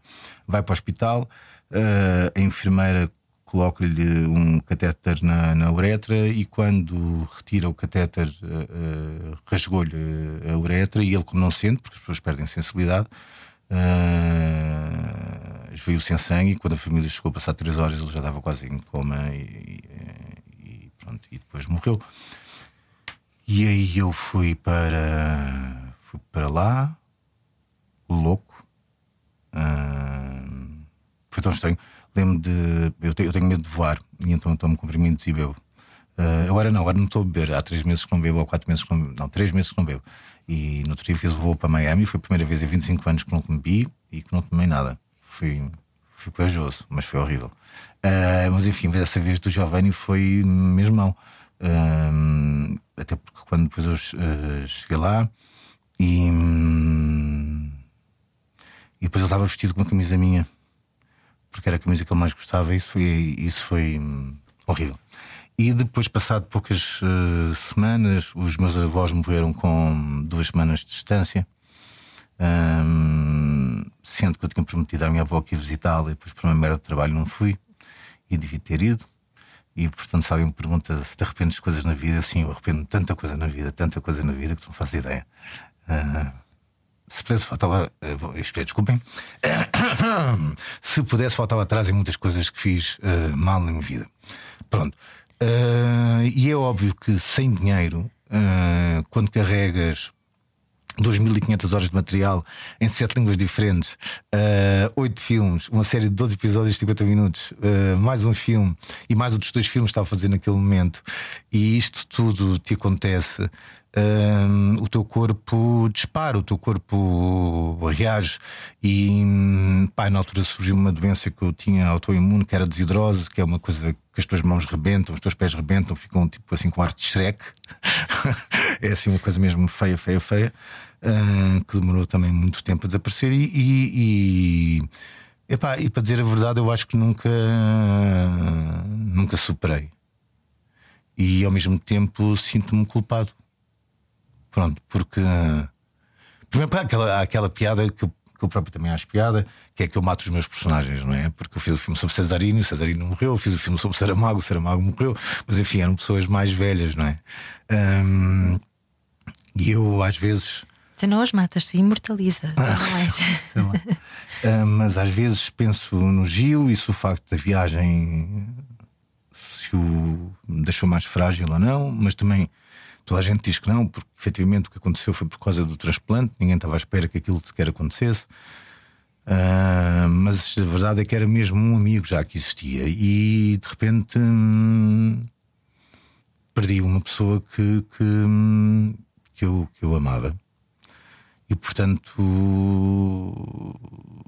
vai para o hospital, uh, a enfermeira coloca-lhe um catéter na, na, uretra e quando retira o catéter uh, uh, rasgou-lhe a uretra e ele como não sente, porque as pessoas perdem sensibilidade, Uh, veio sem sangue quando a família chegou passar três horas ele já estava quase em coma e, e, pronto, e depois morreu. E aí eu fui para fui para lá, louco. Uh, foi tão estranho. lembro de. Eu tenho, eu tenho medo de voar e então tomo comprimidos e bebo. Uh, agora não, agora não estou a beber. Há três meses que não bebo, ou quatro meses que não bebo. Não, três meses que não bebo. E no outro dia fiz o voo para Miami. Foi a primeira vez em 25 anos que não bebi e que não tomei nada. Fui, fui corajoso, mas foi horrível. Uh, mas enfim, dessa vez do Giovanni foi mesmo mal. Uh, até porque quando depois eu cheguei lá e. E depois ele estava vestido com uma camisa minha, porque era a camisa que ele mais gostava, e isso foi, isso foi hum, horrível. E depois, passado poucas uh, semanas, os meus avós morreram com duas semanas de distância. Um, sendo que eu tinha prometido à minha avó que ia visitá-la e depois por uma merda de trabalho não fui e devia ter ido. E portanto, se alguém me pergunta se te arrependes de coisas na vida, sim, eu arrependo de tanta coisa na vida, tanta coisa na vida que não faço ideia. Uh, se pudesse faltava. Uh, desculpem. Se pudesse, faltava atrás em muitas coisas que fiz uh, mal na minha vida. Pronto. Uh, e é óbvio que sem dinheiro, uh, quando carregas 2.500 horas de material em sete línguas diferentes, oito filmes, uma série de 12 episódios de 50 minutos, mais um filme e mais outros dois filmes que estava a fazer naquele momento, e isto tudo te acontece um, o teu corpo dispara, o teu corpo reage. E pá, na altura surgiu uma doença que eu tinha autoimune, que era desidrose, que é uma coisa que as tuas mãos rebentam, os teus pés rebentam, ficam tipo assim com arte de Shrek. é assim uma coisa mesmo feia, feia, feia, uh, que demorou também muito tempo a desaparecer. E, e, e, epá, e para dizer a verdade, eu acho que nunca, nunca superei. E ao mesmo tempo sinto-me culpado Pronto, porque. Primeiro, aquela, aquela piada que eu, que eu próprio também acho piada, que é que eu mato os meus personagens, não é? Porque eu fiz o filme sobre Cesarino, o Cesarino morreu, eu fiz o filme sobre Saramago, o Saramago morreu, mas enfim, eram pessoas mais velhas, não é? Um, e eu, às vezes. Tu não as matas, tu imortalizas. uh, mas às vezes penso no Gil e se o facto da viagem se o deixou mais frágil ou não, mas também Toda a gente diz que não, porque efetivamente o que aconteceu foi por causa do transplante, ninguém estava à espera que aquilo sequer acontecesse. Uh, mas a verdade é que era mesmo um amigo já que existia, e de repente hum, perdi uma pessoa que, que, hum, que, eu, que eu amava. E portanto.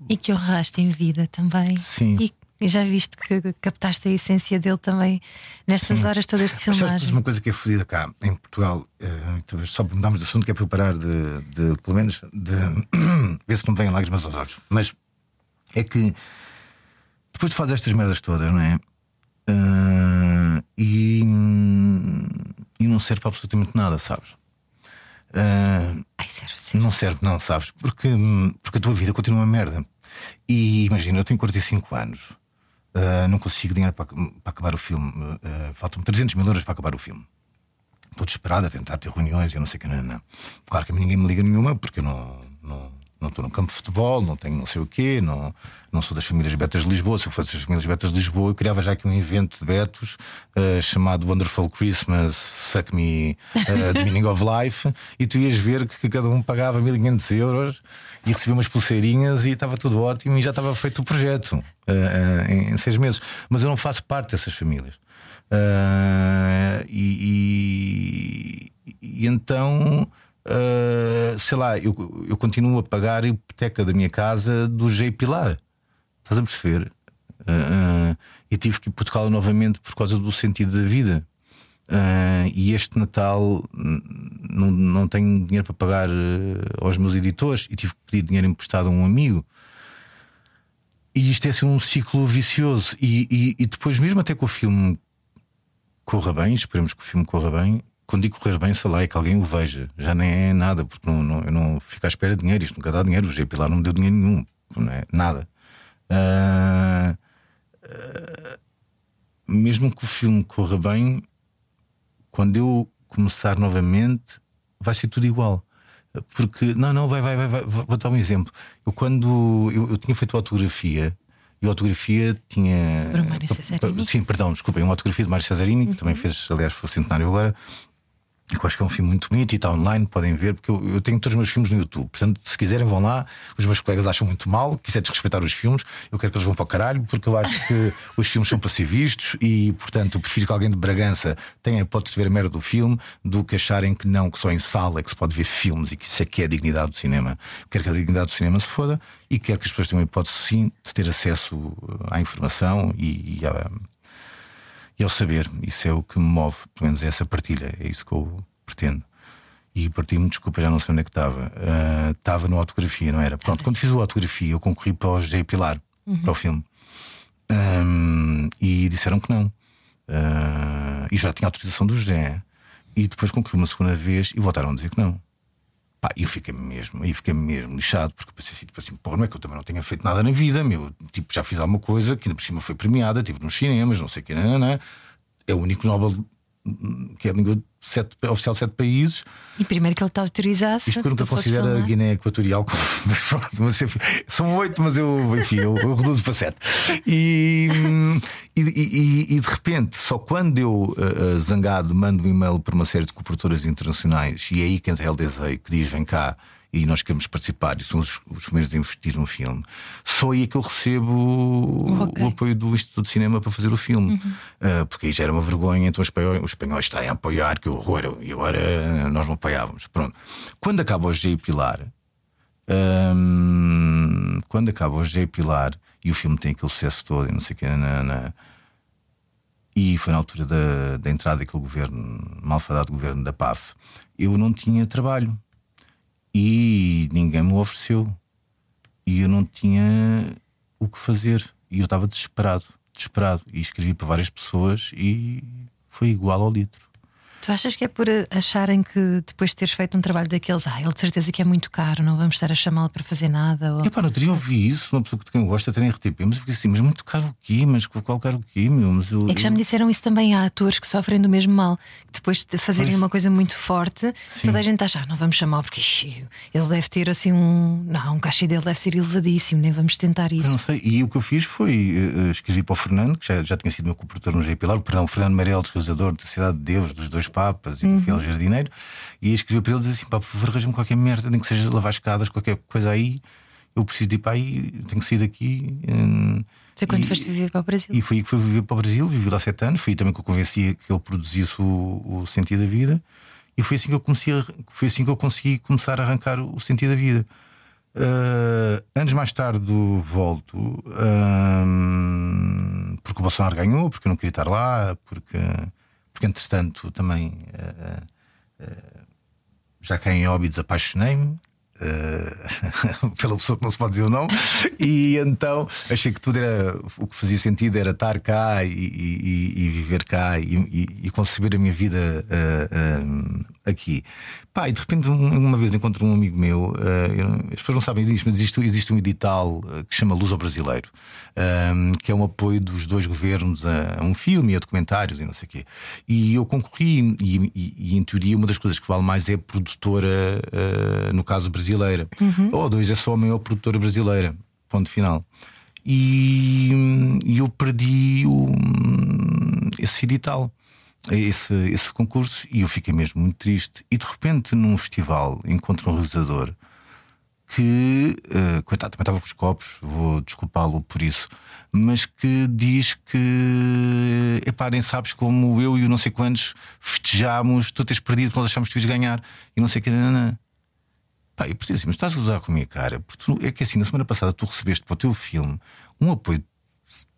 E que honraste em vida também. Sim. E e já viste que captaste a essência dele também nestas Sim. horas todas de filmagem. uma coisa que é fodida cá em Portugal, uh, só mudámos de assunto que é para eu parar de, de, pelo menos, de ver se não me vêm lágrimas aos olhos. Mas é que depois de fazer estas merdas todas, não é? Uh, e, e não serve para absolutamente nada, sabes? Uh, Ai, serve, serve. Não serve, não, sabes? Porque, porque a tua vida continua uma merda. E imagina, eu tenho 45 anos. Uh, não consigo dinheiro para, para acabar o filme. Uh, Faltam 300 mil euros para acabar o filme. Estou desesperado a tentar ter reuniões e não sei o que. Não, não. Claro que ninguém me liga nenhuma porque eu não, não, não estou no campo de futebol, não tenho não sei o quê, não, não sou das famílias Betas de Lisboa. Se eu fosse das famílias Betas de Lisboa, eu criava já aqui um evento de Betos uh, chamado Wonderful Christmas Suck Me uh, The Meaning of Life e tu ias ver que cada um pagava 1500 euros e recebi umas pulseirinhas e estava tudo ótimo e já estava feito o projeto uh, uh, em, seis meses. Mas eu não faço parte dessas famílias. E, e, e, então, sei lá, eu, eu continuo a pagar a hipoteca da minha casa do G Pilar. Estás a perceber? e tive que hipotecá-la novamente por causa do sentido da vida. Uh, e este Natal não, não tenho dinheiro para pagar uh, aos meus editores e tive que pedir dinheiro emprestado a um amigo. E isto é assim um ciclo vicioso. E, e, e, depois, mesmo até que o filme corra bem, esperemos que o filme corra bem. Quando digo correr bem, sei lá, é que alguém o veja. Já nem é nada, porque não, não, eu não fico à espera de dinheiro. Isto nunca dá dinheiro. O G Pilar não me deu dinheiro nenhum, não é? Nada. Uh, mesmo que o filme corra bem, quando eu começar novamente, vai ser tudo igual. Porque, não, não, vai, vai, vai, vai vou dar um exemplo. Eu, quando eu, eu tinha feito autografia, e a autografia tinha. Sobre o Mário Cesarini? Sim, perdão, desculpem, uma autografia de Mário Cesarini, uhum. que também fez, aliás, foi centenário agora. Eu acho que é um filme muito bonito e está online, podem ver, porque eu, eu, tenho todos os meus filmes no YouTube. Portanto, se quiserem, vão lá. Os meus colegas acham muito mal, que isso é desrespeitar os filmes. Eu quero que eles vão para o caralho, porque eu acho que os filmes são para ser vistos e, portanto, prefiro que alguém de Bragança tenha a hipótese de ver a merda do filme do que acharem que não, que só em sala é que se pode ver filmes e que isso é que é a dignidade do cinema. Eu quero que a dignidade do cinema se foda e quero que as pessoas tenham a hipótese, sim, de ter acesso à informação e, e à e ao saber. Isso é o que me move, pelo menos é essa partilha, é isso que eu pretendo. E parti-me, desculpa, já não sei onde é que estava. Uh, estava no autografia, não era? Pronto, quando fiz o autografia, eu concorri para o José Pilar, uhum. para o filme. Um, e disseram que não. Uh, e já tinha autorização do José. E depois concorri uma segunda vez e voltaram a dizer que não. Pá, eu fiquei mesmo, aí fiquei mesmo lixado, porque pensei assim, tipo assim, porra, não é que eu também não tenha feito nada na vida, meu, tipo, já fiz alguma coisa que ainda por cima foi premiada, estive nos cinemas, não sei o que, não, não, é o único Nobel que é a língua sete, oficial de sete países. E primeiro que ele te autorizasse. Isto que eu nunca considero a Guiné Equatorial. Mas pronto, mas, são oito, mas eu, enfim, eu, eu reduzo para sete. E, e, e, e, de repente, só quando eu, uh, zangado, mando um e-mail para uma série de cooperadoras internacionais, e é aí que a LDZ que diz: vem cá e nós queremos participar e somos os, primeiros a investir no filme, só aí é que eu recebo okay. o apoio do Instituto de Cinema para fazer o filme. Uhum. Uh, porque aí já era uma vergonha, então os espanhóis, os espanhóis estarem a apoiar, que horror, e agora nós não apoiávamos. Pronto. Quando acaba o G Pilar, um, quando acaba o G Pilar e o filme tem aquele sucesso todo e não sei o que, na, na e foi na altura da, da entrada daquele governo, malfadado governo da PAF, eu não tinha trabalho e ninguém me ofereceu. E eu não tinha o que fazer. E eu estava desesperado, desesperado. E escrevi para várias pessoas e foi igual ao litro. Tu achas que é por acharem que depois de teres feito um trabalho daqueles, ah, ele de certeza que é muito caro, não vamos estar a chamá-lo para fazer nada? Ou... Epá, não teria ouvido isso, uma pessoa que quem gosta até em RTP, mas eu fiquei assim, mas muito caro o quê? Mas qual caro o quê, meu? Mas eu, é que já me disseram isso também há atores que sofrem do mesmo mal, que depois de fazerem pois. uma coisa muito forte, Sim. toda a gente acha, ah, não vamos chamá-lo porque ixi, ele deve ter assim um. Não, um cachê dele deve ser elevadíssimo, nem vamos tentar isso. Eu não sei, e o que eu fiz foi uh, escrevi para o Fernando, que já, já tinha sido meu coprodutor no J. Pilar, perdão, o Fernando Meirelles, realizador da Cidade de Deus, dos Dois Papas e uhum. do Fiel Jardineiro, e escrevi para ele dizer assim: pá, por favor, arranja-me qualquer merda, nem que seja lavar escadas, qualquer coisa aí. Eu preciso de ir para aí, tenho que sair daqui. Hum, foi quando e, foste viver para o Brasil? E foi aí que fui viver para o Brasil, vivi lá sete anos. Foi também que eu convenci que ele produzisse o, o sentido da vida. E foi assim que eu comecei a, foi assim que eu consegui começar a arrancar o sentido da vida. Uh, anos mais tarde volto uh, porque o Bolsonaro ganhou, porque eu não queria estar lá, porque, porque entretanto também uh, já cá em Óbidos apaixonei-me. Uh, pela pessoa que não se pode dizer o nome, e então achei que tudo era o que fazia sentido era estar cá e, e, e viver cá e, e, conceber a minha vida uh, uh, aqui. Pá, e de repente, uma vez encontro um amigo meu, uh, as pessoas não sabem disto, mas existe, existe um edital uh, que chama Luz ao Brasileiro, um, que é um apoio dos dois governos a, a, um filme e a documentários e não sei o quê. E eu concorri, e, e, e, em teoria, uma das coisas que vale mais é produtora, uh, no caso brasileira. Uhum. Ou dois, é só a maior produtora brasileira. Ponto final. E, e eu perdi o, esse edital esse, esse concurso e eu fiquei mesmo muito triste. E de repente, num festival, encontro um realizador que, uh, coitado, também estava com os copos, vou desculpá-lo por isso, mas que diz que, epá, nem sabes como eu e o não sei quantos festejámos, tu tens perdido, nós achamos que tu ganhar e não sei o que. Não, não. Pá, eu percebi assim, mas estás a usar com a minha cara, porque tu, é que assim, na semana passada tu recebeste para o teu filme um apoio de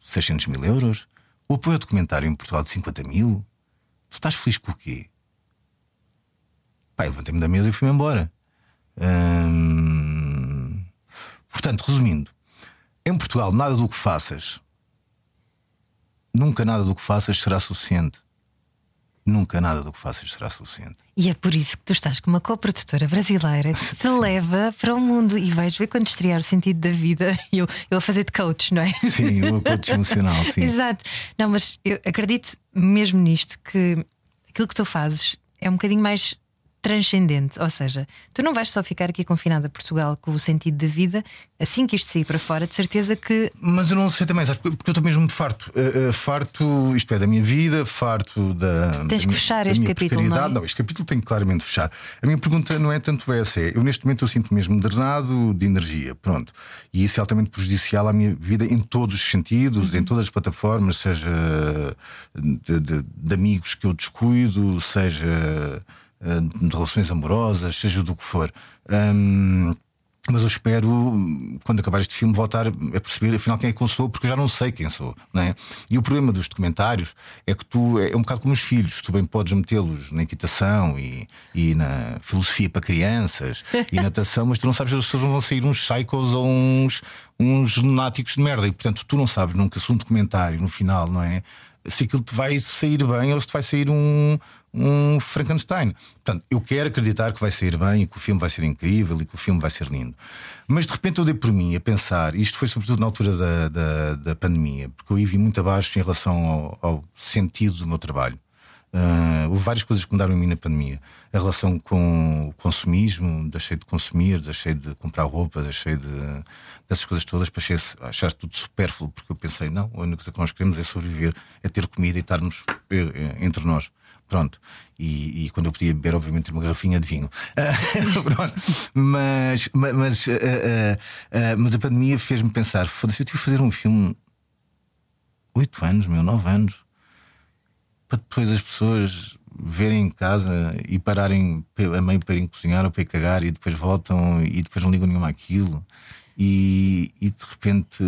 600 mil euros, o apoio ao documentário em Portugal de 50 mil. Tu estás feliz com o quê? Pai, levantei-me da mesa e fui-me embora. Hum... Portanto, resumindo, em Portugal, nada do que faças, nunca nada do que faças será suficiente. Nunca nada do que faças será suficiente. E é por isso que tu estás com uma coprodutora brasileira que te leva para o mundo e vais ver quando estrear o sentido da vida. Eu, eu a fazer de coach, não é? Sim, o coach emocional. Sim. Exato. Não, mas eu acredito mesmo nisto que aquilo que tu fazes é um bocadinho mais transcendente. Ou seja, tu não vais só ficar aqui confinada a Portugal com o sentido da vida, assim que isto sair para fora, de certeza que. Mas eu não sei também, sabes? Porque eu estou mesmo farto. Uh, uh, farto, isto é, da minha vida, farto da. Tens da que fechar este capítulo, não é? Não, este capítulo tem que claramente fechar. A minha pergunta não é tanto essa, é eu neste momento eu sinto mesmo drenado de energia, pronto. E isso é altamente prejudicial à minha vida em todos os sentidos, Uhum. em todas as plataformas, seja de, de- de amigos que eu descuido, seja de relações amorosas, seja do que for. Hum, mas eu espero, quando acabar este filme, voltar a perceber afinal quem é que eu sou, porque eu já não sei quem sou. Não é? E o problema dos documentários é que tu é um bocado como os filhos, tu bem podes metê-los na equitação e, e na filosofia para crianças e natação, mas tu não sabes se eles vão sair uns psychos ou uns, uns lunáticos de merda. E portanto tu não sabes nunca se um documentário no final, não é? Se aquilo te vai sair bem ou se te vai sair um, um Frankenstein. Portanto, eu quero acreditar que vai sair bem e que o filme vai ser incrível e que o filme vai ser lindo. Mas de repente eu dei por mim a pensar, isto foi sobretudo na altura da, da, da pandemia, porque eu ia muito abaixo em relação ao, ao sentido do meu trabalho. Ah, houve várias coisas que mudaram em mim na pandemia. A relação com o consumismo, deixei de consumir, deixei de comprar roupa, deixei de. dessas coisas todas, passei a achar tudo supérfluo, porque eu pensei, não, a única coisa que nós queremos é sobreviver, é ter comida e estarmos eh, eh, entre nós. Pronto. E, e quando eu podia beber, obviamente, uma garrafinha de vinho. Ah. Mas, ma- mas, ah, ah, mas a pandemia fez-me pensar: foda-se, eu tive que fazer um filme oito anos, meu, nove anos para depois as pessoas verem em casa e pararem a meio para ir cozinhar ou para cagar e depois voltam e depois não ligam nenhuma àquilo. E, e de repente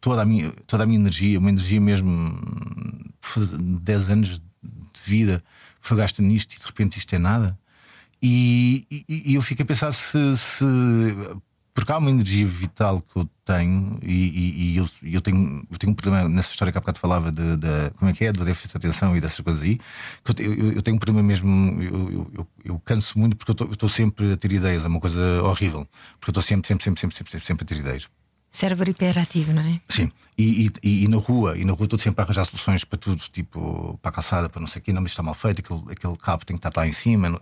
toda a, minha, toda a minha energia, uma energia mesmo de 10 anos de vida foi gasta nisto e de repente isto é nada. E, e- e eu fico a pensar se, se- porque há uma energia vital que eu tenho e, e- e eu, eu tenho, eu tenho um problema nessa história que há bocado falava de, de- como é que é, do déficit de atenção e dessas coisas aí, que eu, eu- eu tenho um problema mesmo, eu, eu- eu- canso muito porque eu estou- sempre a ter ideias, é uma coisa horrível, porque eu estou sempre, sempre, sempre, sempre, sempre, sempre, sempre a ter ideias. Cérebro hiperativo, não é? Sim, e, e- e- na rua, e na rua estou sempre a arranjar soluções para tudo, tipo para a calçada, para não sei o quê, não, mas está mal feito, aquele, aquele cabo tem que estar lá em cima, não-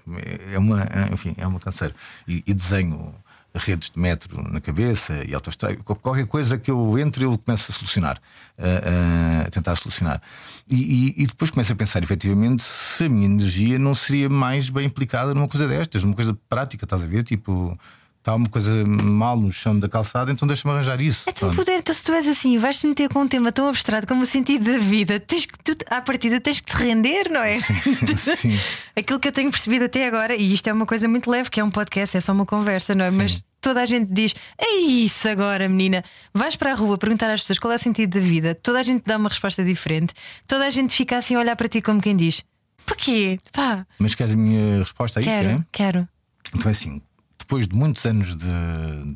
é uma, é, enfim, é uma canseira. E, e desenho redes de metro na cabeça e autoestrada, qualquer coisa que eu entre eu começo a solucionar, a, a tentar solucionar. E, e- e depois começo a pensar efetivamente se a minha energia não seria mais bem aplicada numa coisa destas, numa coisa prática, estás a ver? Tipo. Está uma coisa mal no chão da calçada, então deixa-me arranjar isso. É tão poder, então se tu és assim, vais-te meter com um tema tão abstrato como o sentido da vida, tens que, tu, à partida tens que te render, não é? Sim. Aquilo que eu tenho percebido até agora, e isto é uma coisa muito leve, que é um podcast, é só uma conversa, não é? Mas toda a gente diz: É isso agora, menina. Vais para a rua perguntar às pessoas qual é o sentido da vida, toda a gente dá uma resposta diferente, toda a gente fica assim a olhar para ti como quem diz: Porquê? Pá, Mas queres a minha resposta a isto? quero, É? quero. Então é assim, depois de muitos anos de,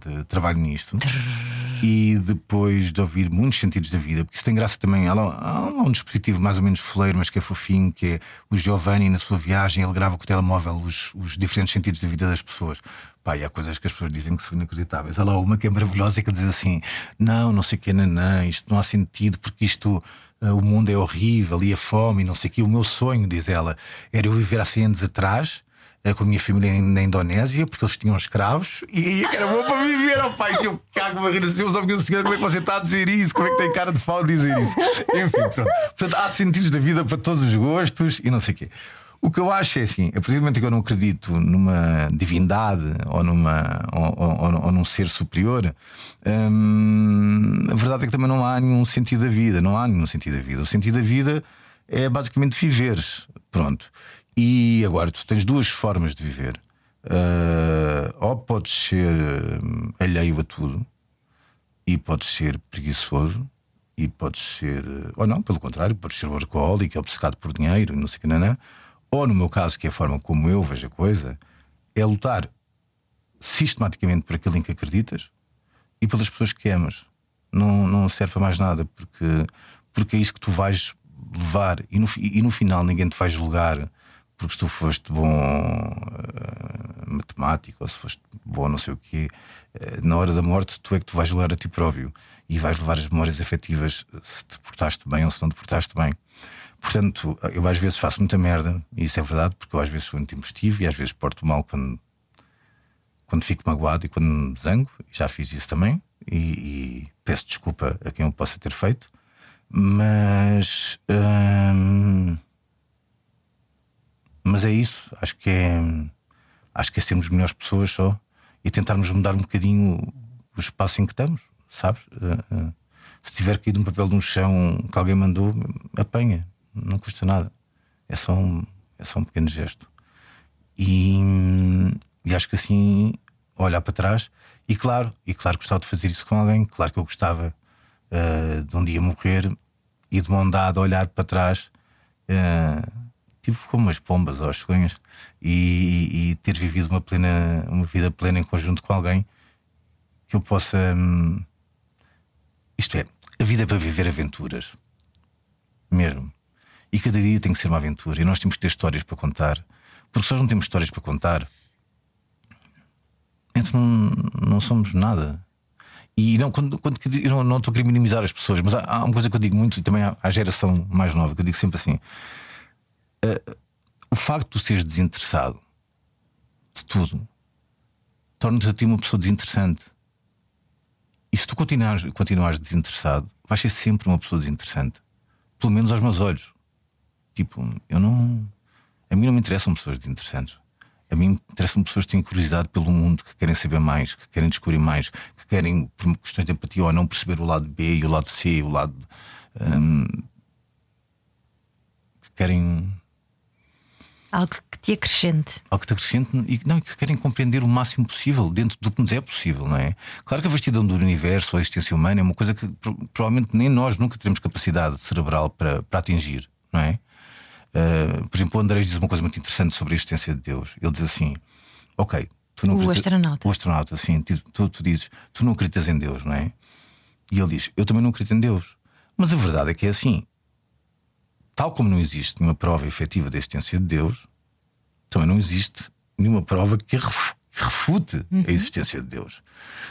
de trabalho nisto e depois de ouvir muitos sentidos da vida, porque isso tem graça também. Há há um dispositivo mais ou menos foleiro, mas que é fofinho, que é o Giovanni na sua viagem, ele grava com o telemóvel os, os diferentes sentidos da vida das pessoas. Pá, e há coisas que as pessoas dizem que são inacreditáveis. Há lá uma que é maravilhosa que diz assim: não, não sei o que, nanã, isto não há sentido, porque isto. ah, o mundo é horrível e a fome e não sei o que. O meu sonho, diz ela, era eu viver há 100 anos atrás eh, com a minha família na Indonésia, porque eles tinham escravos e era bom para viver, ó pai. Eu cago a rir assim, só porque senhor, como é que você está a dizer isso? Como é que tem cara de de dizer isso? Enfim, pronto. Portanto, há sentidos da vida para todos os gostos e não sei o quê. O que eu acho é assim, a partir do momento que eu não acredito numa divindade ou, numa, ou, ou- ou- num ser superior, hum, a verdade é que também não há nenhum sentido da vida. Não há nenhum sentido da vida. O sentido da vida é basicamente viver. Pronto. E agora tu tens duas formas de viver. Ah, ou podes ser hum, alheio a tudo, e podes ser preguiçoso, e podes ser. Ou não, pelo contrário, podes ser workaholic, obcecado por dinheiro, e não sei o que, nanã. Ou no meu caso, que é a forma como eu vejo a coisa, é lutar sistematicamente por aquilo em que acreditas e pelas pessoas que amas. Não, não serve para mais nada, porque, porque é isso que tu vais levar. E no, e no final ninguém te vai julgar porque se tu foste bom eh, matemático ou se foste bom não sei o quê. Eh, na hora da morte, tu é que tu vais julgar a ti próprio e vais levar as memórias afetivas se te portaste bem ou se não te portaste bem. Portanto, eu às vezes faço muita merda, e isso é verdade, porque eu às vezes sou muito investivo e às vezes porto mal quando, quando fico magoado e quando me zango, já fiz isso também, e, e peço desculpa a quem eu possa ter feito, mas. Hum, mas é isso, acho que é. Acho que é sermos melhores pessoas só e tentarmos mudar um bocadinho o espaço em que estamos, sabes? Uh, uh, se tiver caído um papel no chão que alguém mandou, apanha, não custa nada. É só um, é só um pequeno gesto. E, e acho que assim, olhar para trás, e claro, e claro gostava de fazer isso com alguém, claro que eu gostava uh, de um dia morrer e de mão dada olhar para trás, uh, tipo como as pombas ou as sonhos, e, e, ter vivido uma, plena, uma vida plena em conjunto com alguém que eu possa. Hum, isto é, a vida é para viver aventuras. Mesmo. E cada dia tem que ser uma aventura. E nós temos que ter histórias para contar. Porque se nós não temos histórias para contar, então não, não somos nada. E não, quando, quando eu não, estou a querer minimizar as pessoas, mas há, há, uma coisa que eu digo muito, e também à, à geração mais nova, que eu digo sempre assim: uh, o facto de seres desinteressado de tudo torna-te a ti uma pessoa desinteressante. E se tu continuares, continuares desinteressado, vais ser sempre uma pessoa desinteressante. Pelo menos aos meus olhos. Tipo, eu não. A mim não me interessam pessoas desinteressantes. A mim interessam pessoas que têm curiosidade pelo mundo, que querem saber mais, que querem descobrir mais, que querem, por questões de empatia ou não, perceber o lado B e o lado C, o lado. Hum, que querem Algo que te acrescente. Algo que te acrescente e não, que querem compreender o máximo possível dentro do que nos é possível, não é? Claro que a vastidão do universo, a existência humana, é uma coisa que provavelmente nem nós nunca teremos capacidade cerebral para, para atingir, não é? Uh, por exemplo, o Andrés diz uma coisa muito interessante sobre a existência de Deus. Ele diz assim: Ok, tu não o astronauta. O astronauta, assim, tu, tu dizes, tu não acreditas em Deus, não é? E ele diz: Eu também não acredito em Deus. Mas a verdade é que é assim: tal como não existe nenhuma prova efetiva da existência de Deus, também não existe nenhuma prova que refute uhum. a existência de Deus.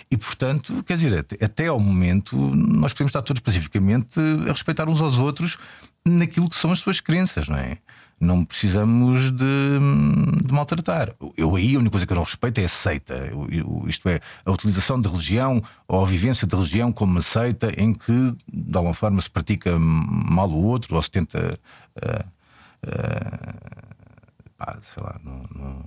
E, portanto, quer dizer, até, até ao momento, nós podemos estar todos pacificamente a respeitar uns aos outros naquilo que são as suas crenças, não é? Não precisamos de, de maltratar. Eu aí a única coisa que eu não respeito é a seita. Eu, eu, isto é, a utilização da religião ou a vivência da religião como uma seita em que, de alguma forma, se pratica mal o outro ou se tenta. Uh, uh, pá, sei lá, não, não,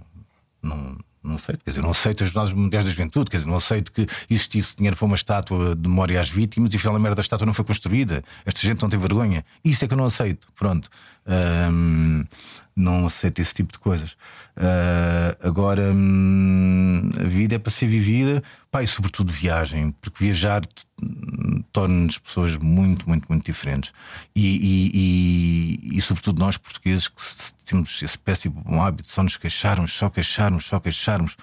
não não aceito, quer dizer, não aceito as jornadas mundiais da juventude, quer dizer, não aceito que existisse dinheiro para uma estátua de memória às vítimas e afinal a merda da estátua não foi construída. Esta gente não tem vergonha. Isso é que eu não aceito. Pronto. Não aceito esse tipo de coisas. Uh, agora, hum, a vida é para ser vivida, pá, e sobretudo viagem, porque viajar torna-nos pessoas muito, muito, muito diferentes. E, e, e, e, sobretudo nós portugueses que temos esse péssimo hábito só nos queixarmos, só queixarmos, só queixarmos.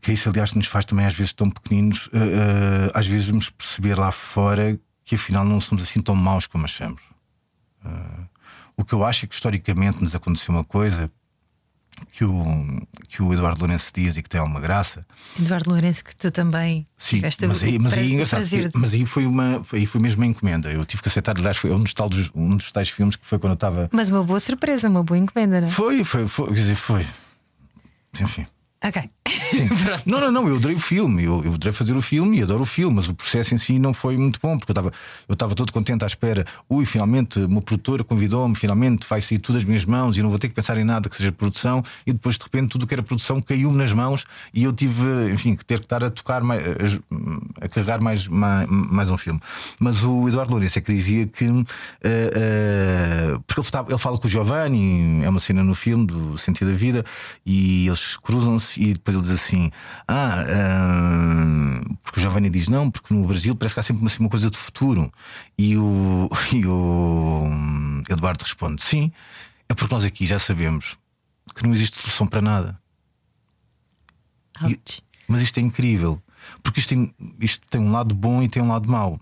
Que isso, aliás, nos faz também, às vezes, tão pequeninos, uh, uh, às vezes vamos perceber lá fora que afinal não somos assim tão maus como achamos. Uh, o que eu acho é que historicamente nos aconteceu uma coisa que o, que o Eduardo Lourenço diz e que tem alguma graça. Eduardo Lourenço, que tu também Sim, mas aí, mas aí, engraçado, mas aí foi uma aí foi mesmo uma encomenda. Eu tive que aceitar, aliás, foi um dos, tal dos, um dos tais filmes que foi quando eu estava. Mas uma boa surpresa, uma boa encomenda, não é? Foi, foi, foi, quer dizer, foi. Enfim. Ok. não, não, não, eu adorei o filme, eu, eu adorei fazer o filme e adoro o filme, mas o processo em si não foi muito bom, porque eu estava eu estava todo contente à espera. Ui, finalmente, uma produtora convidou-me, finalmente vai sair tudo das minhas mãos e não vou ter que pensar em nada que seja produção. E depois, de repente, tudo o que era produção caiu-me nas mãos e eu tive, enfim, que ter que estar a tocar, mais, a, a carregar mais, mais, mais, um filme. Mas o Eduardo Lourenço é que dizia que. Uh, uh, porque ele, ele fala com o Giovanni, é uma cena no filme do Sentido da Vida, e eles cruzam-se e depois ele diz assim: Ah, uh, porque o Giovanni diz não, porque no Brasil parece que há sempre uma, assim, uma coisa do futuro. E o, e o Eduardo responde: Sim, é porque nós aqui já sabemos que não existe solução para nada. E, mas isto é incrível, porque isto tem, isto tem um lado bom e tem um lado mau.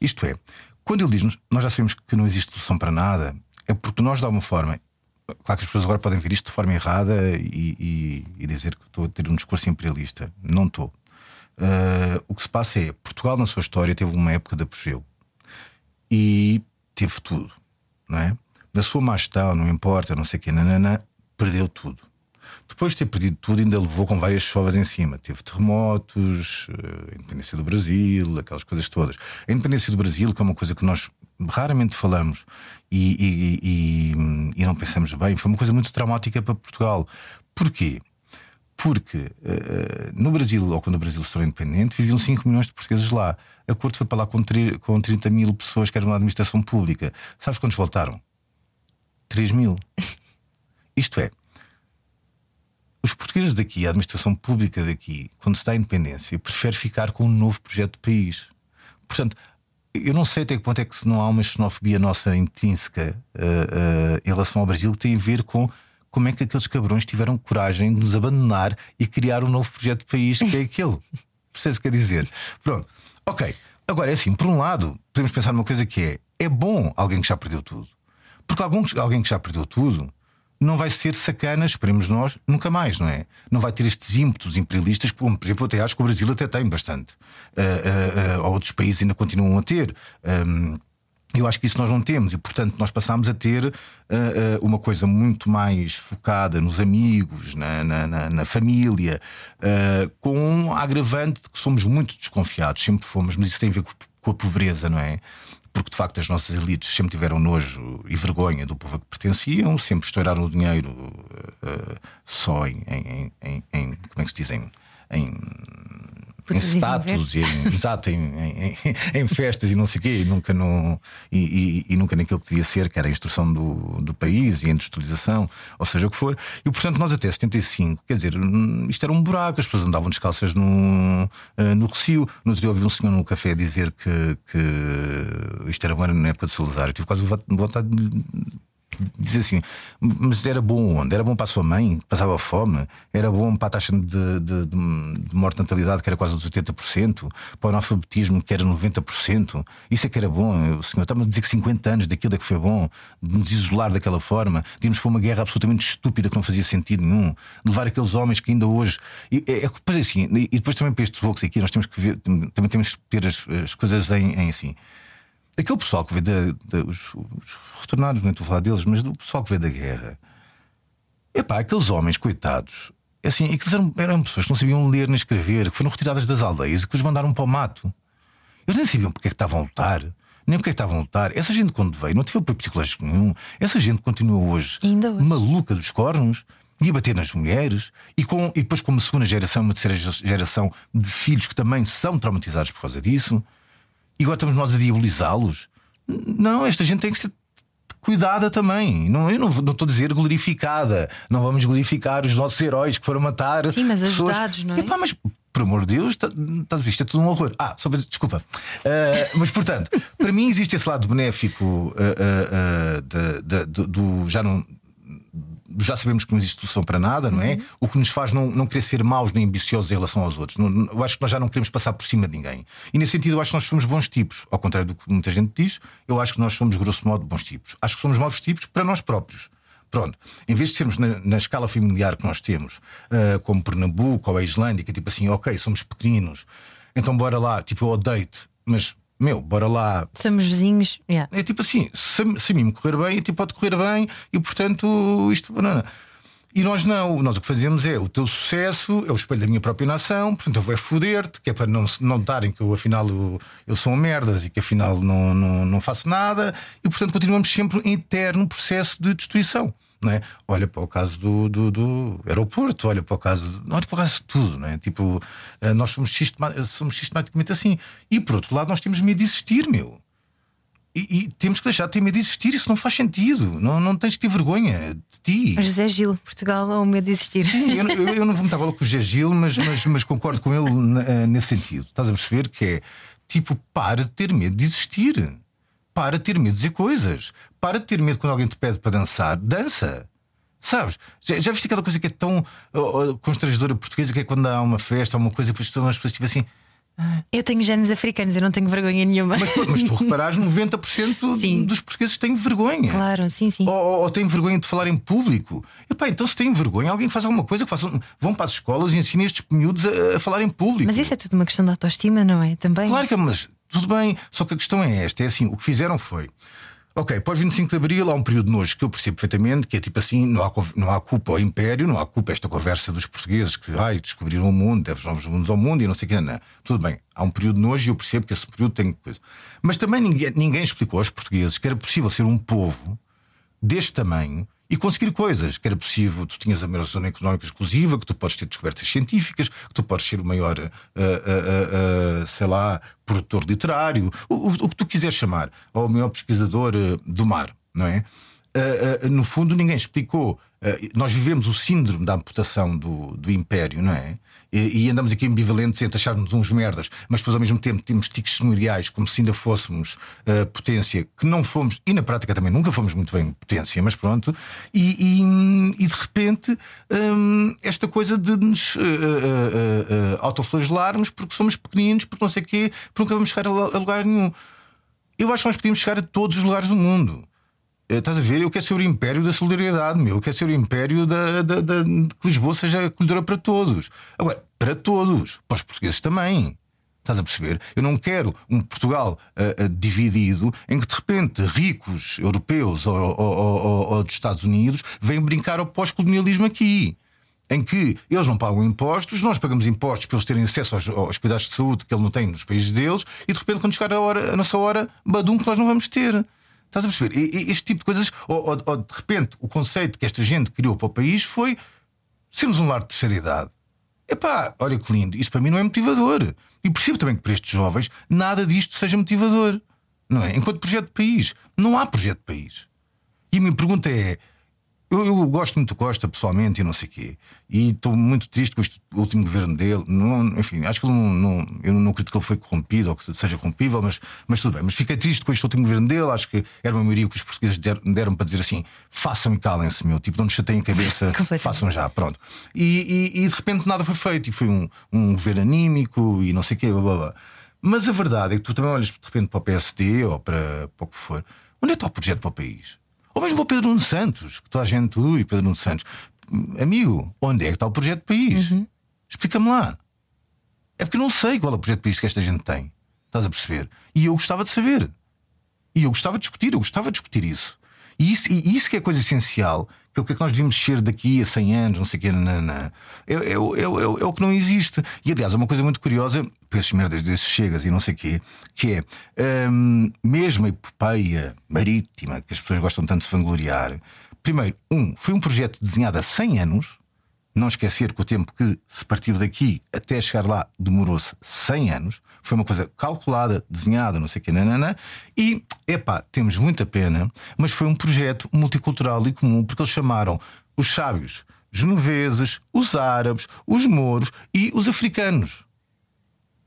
Isto é, quando ele diz nós já sabemos que não existe solução para nada, é porque nós, de alguma forma, Claro que as pessoas agora podem ver isto de forma errada e, e, e dizer que estou a ter um discurso imperialista. Não estou. Uh, o que se passa é Portugal, na sua história, teve uma época de apogeu e teve tudo, não é? na sua má gestão, não importa, não sei o quê, nanana, perdeu tudo. Depois de ter perdido tudo, ainda levou com várias chovas em cima. Teve terremotos, a independência do Brasil, aquelas coisas todas. A independência do Brasil, que é uma coisa que nós raramente falamos e, e, e, e não pensamos bem, foi uma coisa muito traumática para Portugal. Porquê? Porque uh, no Brasil, ou quando o Brasil se tornou independente, viviam 5 milhões de portugueses lá. A corte foi para lá com, com 30 mil pessoas que eram na administração pública. Sabes quantos voltaram? 3 mil. Isto é, os portugueses daqui, a administração pública daqui, quando se dá a independência, prefere ficar com um novo projeto de país. Portanto, eu não sei até que ponto é que se não há uma xenofobia nossa intrínseca uh, uh, em relação ao Brasil que tem a ver com como é que aqueles cabrões tiveram coragem de nos abandonar e criar um novo projeto de país que é aquele. Percebes o que quer dizer? Pronto, ok. Agora é assim, por um lado, podemos pensar numa coisa que é: é bom alguém que já perdeu tudo. Porque algum, alguém que já perdeu tudo não vai ser sacana, esperemos nós, nunca mais, não é? Não vai ter estes ímpetos imperialistas, como, por exemplo, até acho que o Brasil até tem bastante. Uh, uh, uh, outros países ainda continuam a ter. Um, eu acho que isso nós não temos e, portanto, nós passamos a ter uh, uh, uma coisa muito mais focada nos amigos, na, na, na, na família, uh, com a agravante de que somos muito desconfiados, sempre fomos, mas isso tem a ver com, com a pobreza, não é? Porque de facto as nossas elites sempre tiveram nojo e vergonha do povo a que pertenciam, sempre estouraram o dinheiro uh, só em, em, em, em, como é que se dizem? Em, em status e em, exato, em, em, em, festas e não sei o quê, e nunca, no, e, e, e, nunca naquilo que devia ser, que era a instrução do, do país e a industrialização, ou seja o que for. E portanto, nós até 75, quer dizer, isto era um buraco, as pessoas andavam descalças no, uh, no Recio. No outro dia ouvi um senhor no café dizer que, que isto era na época de Salazar. Eu tive quase vontade de diz assim, mas era bom onde? Era bom para a sua mãe, que passava fome? Era bom para a taxa de, de, de natalidade, que era quase dos 80%? Para o analfabetismo, que era 90%? Isso é que era bom, o senhor. Estava a dizer que 50 anos daquilo é que foi bom, de nos isolar daquela forma, de irmos para uma guerra absolutamente estúpida que não fazia sentido nenhum, de levar aqueles homens que ainda hoje. E, é, é, assim, e depois também para estes voos aqui, nós temos que ver, também temos que ter as, as coisas em, em assim aquele pessoal que veio da, da os, os, retornados, não estou a falar deles, mas do pessoal que veio da guerra, epá, aqueles homens, coitados, é assim, e que eram, eram, pessoas que não sabiam ler nem escrever, que foram retiradas das aldeias e que os mandaram para o mato. Eles nem sabiam porque é que estavam a lutar. Nem porque é que estavam a lutar. Essa gente, quando veio, não teve apoio psicológico nenhum. Essa gente continua hoje, hoje. maluca dos cornos e a bater nas mulheres, e, com, e depois, como segunda geração, uma terceira geração de filhos que também são traumatizados por causa disso. E agora estamos nós a diabolizá-los? Não, esta gente tem que ser cuidada também. Não, eu não, não estou a dizer glorificada. Não vamos glorificar os nossos heróis que foram matar. Sim, mas pessoas. ajudados, não é? Epá, mas por amor de Deus, estás a ver? Isto é tudo um horror. Ah, só para desculpa. Uh, mas portanto, para mim existe esse lado benéfico uh, uh, de, de, de, do. Já não já sabemos que não existe solução para nada, não é? Uhum. O que nos faz não, não querer ser maus nem ambiciosos em relação aos outros. Não, eu acho que nós já não queremos passar por cima de ninguém. E nesse sentido, eu acho que nós somos bons tipos. Ao contrário do que muita gente diz, eu acho que nós somos, grosso modo, bons tipos. Acho que somos maus tipos para nós próprios. Pronto, em vez de sermos na, na escala familiar que nós temos, uh, como Pernambuco ou a Islândia, que é tipo assim, ok, somos pequeninos, então bora lá, tipo, eu odeio-te, mas meu, bora lá. Somos vizinhos. Yeah. É tipo assim, se, se a mim me correr bem, a ti pode correr bem e portanto isto. Banana. E nós não, nós o que fazemos é o teu sucesso é o espelho da minha própria nação, portanto eu vou é foder-te, que é para não notarem que eu afinal eu, eu sou um merdas e que afinal não, não, não faço nada, e portanto continuamos sempre em eterno processo de destruição. Não é? Olha para o caso do, do, do, aeroporto, olha para o caso, olha para o caso de tudo, não é? Tipo, eh, nós somos, somos sistematicamente assim. E por outro lado, nós temos medo de existir, meu. E, e, temos que deixar de ter medo de existir, isso não faz sentido. Não, não tens de ter vergonha de ti. José Gil, Portugal é o medo de existir. Sim, eu, eu, eu não vou me com o José Gil, mas, mas, mas concordo com ele eh, nesse sentido. Estás a perceber que é tipo, para de ter medo de existir. Para de ter medo de dizer coisas. Para de ter medo quando alguém te pede para dançar. Dança. Sabes? Já, já viste aquela coisa que é tão constrangedora portuguesa que é quando há uma festa, uma coisa, e depois estão as pessoas tipo assim. Eu tenho genes africanos, eu não tenho vergonha nenhuma. Mas, mas tu reparas, 90% sim. dos portugueses têm vergonha. Claro, sim, sim. Ou, ou, ou têm vergonha de falar em público. Epá, então se têm vergonha, alguém faz alguma coisa que façam. Vão para as escolas e ensinem estes miúdos a, a falar em público. Mas isso é tudo uma questão de autoestima, não é? Também. Claro que é, mas tudo bem. Só que a questão é esta: é assim, o que fizeram foi. Ok, pós 25 de Abril há um período de nojo que eu percebo perfeitamente, que é tipo assim: não há, não há culpa ao Império, não há culpa esta conversa dos portugueses que ai, descobriram o mundo, devem novos mundos ao mundo e não sei o que, não. Tudo bem, há um período de nojo e eu percebo que esse período tem coisa. Mas também ninguém, ninguém explicou aos portugueses que era possível ser um povo deste tamanho e conseguir coisas. Que era possível, tu tinhas a maior zona económica exclusiva, que tu podes ter descobertas científicas, que tu podes ser o maior, uh, uh, uh, sei lá, produtor literário, o, o, o, que tu quiseres chamar, ou o maior pesquisador do mar, não é? no fundo, ninguém explicou. nós vivemos o síndrome da amputação do, do império, não é? E, andamos aqui ambivalentes entre acharmos uns merdas, mas depois ao mesmo tempo temos tiques senhoriais como se ainda fôssemos uh, potência, que não fomos, e na prática também nunca fomos muito bem potência, mas pronto, e, e, e de repente um, esta coisa de nos uh, uh, autoflagelarmos porque somos pequeninos, porque não sei o quê, porque nunca vamos chegar a, a lugar nenhum. Eu acho que nós podíamos chegar a todos os lugares do mundo. Estás a ver? Eu quero ser o império da solidariedade, meu. Eu quero ser o império da, da, da, que Lisboa seja acolhedora para todos. Agora, para todos, para os portugueses também. Estás a perceber? Eu não quero um Portugal uh, uh, dividido em que de repente ricos europeus ou, ou, ou, ou dos Estados Unidos vêm brincar ao pós-colonialismo aqui. Em que eles não pagam impostos, nós pagamos impostos para eles terem acesso aos, aos cuidados de saúde que ele não tem nos países deles, e de repente, quando chegar a, hora, a nossa hora, badum, que nós não vamos ter. Estás a perceber? Este tipo de coisas, ou, ou, ou, de repente, o conceito que esta gente criou para o país foi sermos um lar de terceira idade. Epá, olha que lindo, isso para mim não é motivador. E percebo também que para estes jovens nada disto seja motivador. Não é? Enquanto projeto de país, não há projeto de país. E a minha pergunta é: eu, eu, gosto muito do Costa pessoalmente e não sei o quê. E estou muito triste com este último governo dele. Não, enfim, acho que ele não, não, eu não acredito que ele foi corrompido ou que seja corrompível, mas, mas tudo bem. Mas fiquei triste com este último governo dele. Acho que era uma maioria que os portugueses deram, deram para dizer assim: façam e calem-se, meu. Tipo, não nos chateiem a cabeça, façam já, pronto. E, e, e, de repente nada foi feito. E foi um, um governo anímico e não sei o quê, blá, blá, blá. Mas a verdade é que tu também olhas de repente para o PSD ou para, para o que for. Onde é que está o projeto para o país? Ou mesmo o Pedro Nuno Santos, que toda a gente, ui, Pedro Nuno Santos. Amigo, onde é que está o projeto de país? Uhum. Explica-me lá. É porque eu não sei qual é o projeto de país que esta gente tem. Estás a perceber? E eu gostava de saber. E eu gostava de discutir, eu gostava de discutir isso. E isso, e isso que é a coisa essencial, que é o que é que nós devíamos ser daqui a 100 anos, não sei o que, é, é, é, é, o que não existe. E aliás, é uma coisa muito curiosa, esses merdas desses chegas e não sei o quê, que é hum, mesmo a epopeia marítima, que as pessoas gostam tanto de vangloriar. Primeiro, um, foi um projeto desenhado há 100 anos não esquecer que o tempo que se partiu daqui até chegar lá demorou-se 100 anos. Foi uma coisa calculada, desenhada, não sei o que, nanana. E, epá, temos muita pena, mas foi um projeto multicultural e comum, porque eles chamaram os sábios genoveses, os árabes, os mouros e os africanos.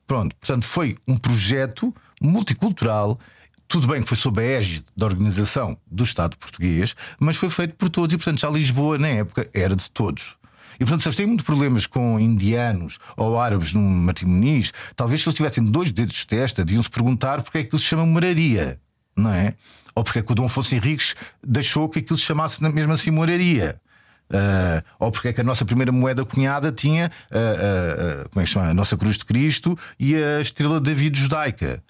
Pronto, portanto, foi um projeto multicultural. Tudo bem que foi sob a égide da organização do Estado português, mas foi feito por todos e, portanto, já Lisboa, na época, era de todos. E portanto, se eles têm muitos problemas com indianos ou árabes num matrimoniz, talvez se eles tivessem dois dedos de testa, deviam-se perguntar porque é que aquilo se chama moraria, não é? Ou porque é que o Dom Afonso Henriques deixou que aquilo se chamasse mesmo assim moraria. Uh, ou porque é que a nossa primeira moeda cunhada tinha uh, uh, como é que chama? a nossa cruz de Cristo e a estrela de David judaica.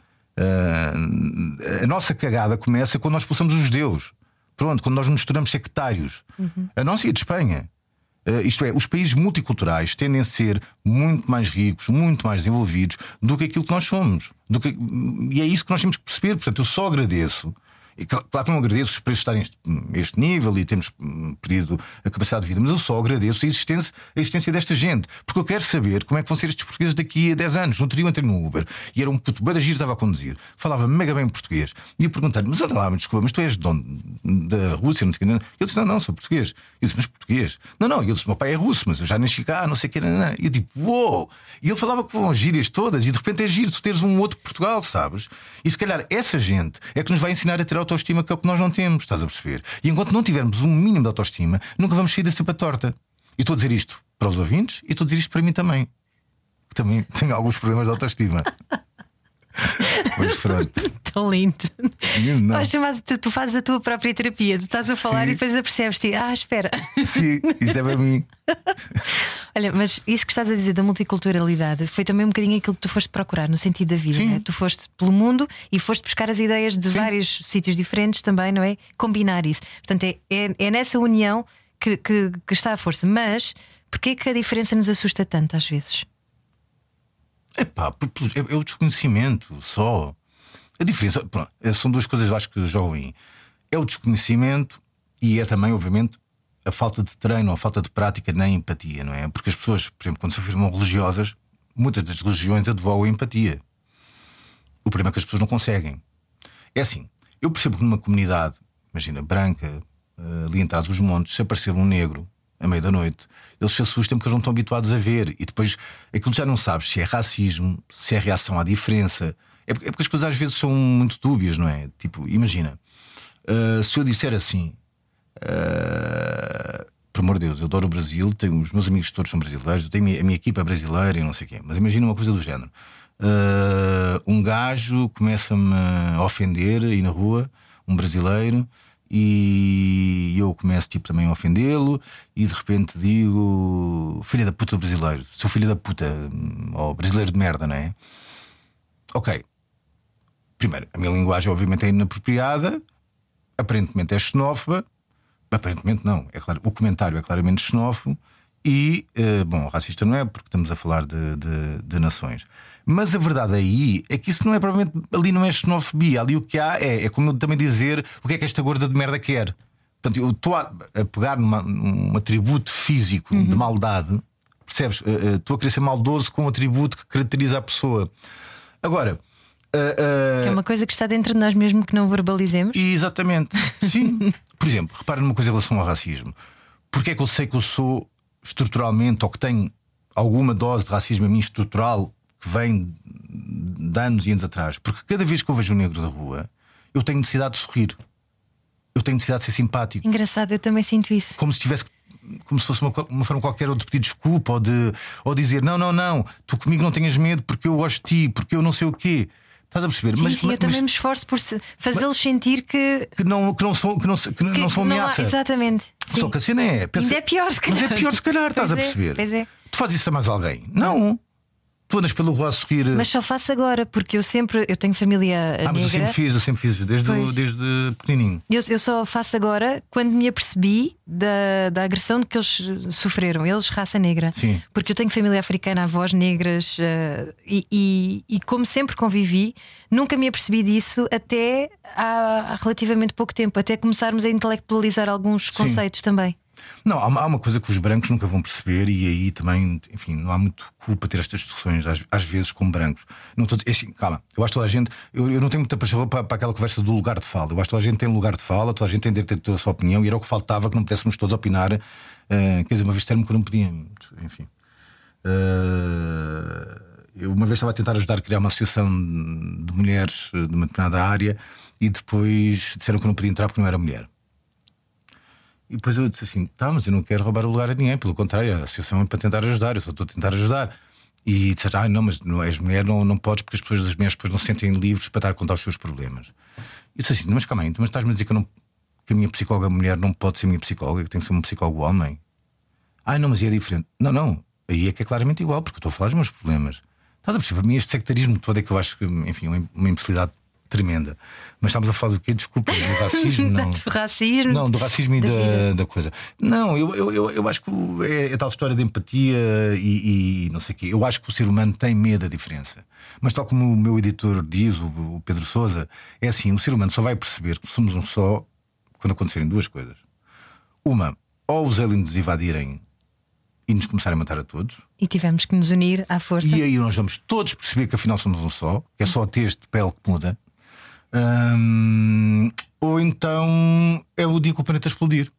a nossa cagada começa quando nós expulsamos os judeus. Pronto, quando nós misturamos sectários. Uhum. A nossa e a de Espanha. Isto é, os países multiculturais tendem a ser muito mais ricos, muito mais desenvolvidos do que aquilo que nós somos. Do que, e é isso que nós temos que perceber. Portanto, eu só agradeço e claro que não agradeço os preços estarem a este nível e temos hum, perdido a capacidade de vida, mas eu só agradeço a existência, a existência desta gente, porque eu quero saber como é que vão ser estes portugueses daqui a 10 anos. No eu entrei no Uber e era um puto bada giro, estava a conduzir, falava mega bem português. E eu perguntei-lhe, mas olha lá, me desculpa, mas tu és de onde? Da Rússia? Não sei Ele disse, não, não, sou português. Eu disse, mas português? Não, não, ele disse, meu pai é russo, mas eu já nasci cá, não sei o que. Não, não. E eu tipo, uou! E ele falava com gírias todas, e de repente é giro tu teres um outro Portugal, sabes? E se calhar essa gente é que nos vai ensinar a ter autoestima, que é o que nós não temos, estás a perceber? E enquanto não tivermos um mínimo de autoestima, nunca vamos sair da cepa torta. E estou a dizer isto para os ouvintes e estou a dizer isto para mim também. Que também tenho alguns problemas de autoestima. Mas pronto. Tão lindo. Não. mas tu, tu, fazes a tua própria terapia, tu estás a falar Sim. e depois apercebes-te, ah, espera. Sim, isto é para mim. Olha, mas isso que estás a dizer da multiculturalidade foi também um bocadinho aquilo que tu foste procurar no sentido da vida, Sim. não é? Tu foste pelo mundo e foste buscar as ideias de vários sítios diferentes também, não é? Combinar isso. Portanto, é, é, é nessa união que, que, que está a força. Mas porquê que a diferença nos assusta tanto às vezes? Epá, porque é, é o desconhecimento só. A diferença, pronto, é, são duas coisas eu acho que jogam aí. É o desconhecimento e é também, obviamente, a falta de treino, a falta de prática na empatia, não é? Porque as pessoas, por exemplo, quando se afirmam religiosas, muitas das religiões advogam a empatia. O problema é que as pessoas não conseguem. É assim, eu percebo que numa comunidade, imagina, branca, eh, ali em trás dos montes, se aparecer um negro à meia da noite, eles se assustam porque eles não estão habituados a ver. E depois aquilo já não sabes se é racismo, se é reação à diferença. É porque, é as coisas às vezes são muito dúbias, não é? Tipo, imagina, eh, se eu disser assim. Uh, por amor de Deus, eu adoro o Brasil, tenho, os meus amigos todos são brasileiros, eu tenho a minha, a minha equipa é brasileira e não sei o quê. Mas imagina uma coisa do género: uh, um gajo começa-me a ofender aí na rua, um brasileiro, e eu começo tipo também a ofendê-lo, e de repente digo: filha da puta brasileiro, sou filha da puta, ou brasileiro de merda, não é? Ok. Primeiro, a minha linguagem obviamente é inapropriada, aparentemente é xenófoba. Aparentemente não, é claro, o comentário é claramente xenófobo e, eh, bom, racista não é, porque estamos a falar de, de, de, nações. Mas a verdade aí é que isso não é provavelmente, ali não é xenofobia, ali o que há é, é como eu também dizer o que é que esta gorda de merda quer. Portanto, eu estou a, a pegar numa, num atributo físico Uhum. de maldade, percebes? Eh, eh, Estou a querer ser maldoso com um atributo que caracteriza a pessoa. Agora. eh, Que é uma coisa que está dentro de nós mesmo que não verbalizemos. e Exatamente. Sim. Por exemplo, repara numa coisa em relação ao racismo. Porque é que eu sei que eu sou estruturalmente ou que tenho alguma dose de racismo a mim estrutural que vem de anos e anos atrás? Porque cada vez que eu vejo um negro da rua, eu tenho necessidade de sorrir. Eu tenho necessidade de ser simpático. Engraçado, eu também sinto isso. Como se tivesse. Como se fosse uma, uma forma qualquer ou de pedir desculpa ou de ou dizer não, não, não, tu comigo não tenhas medo porque eu gosto de ti, porque eu não sei o quê. Estás a perceber? Sim, Mas- sim, eu mas- também me esforço por fazê-los sentir que, que não, que não são, que não, que que não são ameaça. Exatamente. sim. Só que a cena é. pensa- Ainda é pior, se calhar. Mas é pior, se calhar, estás a é, perceber? pois é. Tu fazes isso a mais alguém? Não. Tu andas pela rua a sorrir. Mas só faço agora, porque eu sempre eu tenho família ah, mas eu sempre fiz, eu sempre fiz, desde, o- desde pequenininho. Eu, eu só faço agora quando me apercebi da, da agressão de que eles sofreram, eles, raça negra. Sim. Porque eu tenho família africana, avós negras eh, e, e, e como sempre convivi, nunca me apercebi disso até há, há relativamente pouco tempo, até começarmos a intelectualizar alguns conceitos também. Não, há uma, há uma coisa que os brancos nunca vão perceber, e aí também, enfim, não há muito culpa ter estas discussões, às, às vezes, com brancos. Não estou dizer, assim, calma, eu acho que toda a gente, eu, eu não tenho muita paixão para, para aquela conversa do lugar de fala. Eu acho que toda a gente tem lugar de fala, toda a gente tem direito a ter a sua opinião, e era o que faltava que não pudéssemos todos opinar. eh, quer dizer, uma vez termo que não podia, enfim. Eh, eu uma vez estava a tentar ajudar a criar uma associação de mulheres eh, de uma determinada área e depois disseram que eu não podia entrar porque não era mulher. E depois eu disse assim: tá, mas eu não quero roubar o lugar a ninguém, pelo contrário, a associação é para tentar ajudar, eu só estou a tentar ajudar. E disse: ah, não, mas não és mulher, não, não podes, porque as pessoas das mulheres depois não se sentem livres para estar a contar os seus problemas. E disse assim: mas calma aí, mas estás-me a dizer que, não, que a minha psicóloga mulher não pode ser minha psicóloga, que tem que ser um psicólogo homem? Ah, não, mas é diferente. Não, não, aí é que é claramente igual, porque eu estou a falar dos meus problemas. Estás a perceber? Para mim, este sectarismo todo é que eu acho que, enfim, uma uma imbecilidade tremenda. Mas estamos a falar do quê? Desculpa, do racismo, não. do racismo. Não, do racismo e da da, coisa. Não, eu, eu, eu, acho que é, é tal história de empatia e, e não sei o quê. Eu acho que o ser humano tem medo da diferença. Mas, tal como o meu editor diz, o, o Pedro Souza, é assim: o ser humano só vai perceber que somos um só quando acontecerem duas coisas. Uma, ou os aliens nos invadirem e nos começarem a matar a todos, E tivemos que nos unir à força. e aí nós vamos todos perceber que afinal somos um só, que é só o texto de pele que muda. Hum, ou então é o dia que o planeta explodir.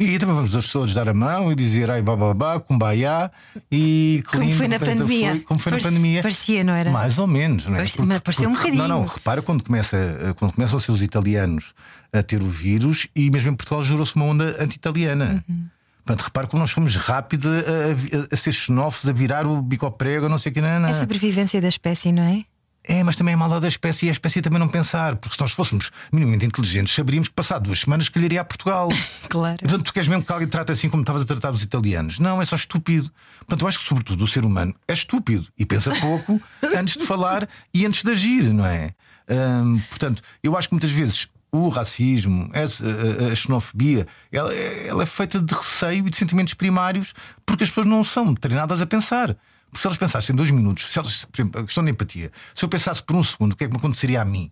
E também vamos todos dar a mão e dizer ai bababá, kumbaya e Como lindo foi na pandemia. foi. Como foi na Parecia- pandemia. parecia, não era? Mais ou menos, não é? Parecia- mas pareceu um bocadinho. Não, não, repara quando, começa, quando começam a ser os italianos a ter o vírus e mesmo em Portugal jurou-se uma onda anti-italiana. Uhum. Portanto, repara como nós fomos rápidos a, a- a ser xenófobos, a virar o bico prego, não sei o que, não, não. É a sobrevivência da espécie, não é? É, mas também é maldade da espécie e a espécie também não pensar, porque se nós fôssemos minimamente inteligentes, saberíamos que passado duas semanas calharia a Portugal. Claro. Portanto, tu queres mesmo que alguém te trate assim como estavas a tratar os italianos? Não, é só estúpido. Portanto, eu acho que, sobretudo, o ser humano é estúpido e pensa pouco antes de falar e antes de agir, não é? Hum, portanto, eu acho que muitas vezes o racismo, a, xenofobia, ela, ela é feita de receio e de sentimentos primários porque as pessoas não são treinadas a pensar. Porque se elas pensassem dois minutos, se elas, por exemplo, a questão da empatia, se eu pensasse por um segundo o que é que me aconteceria a mim,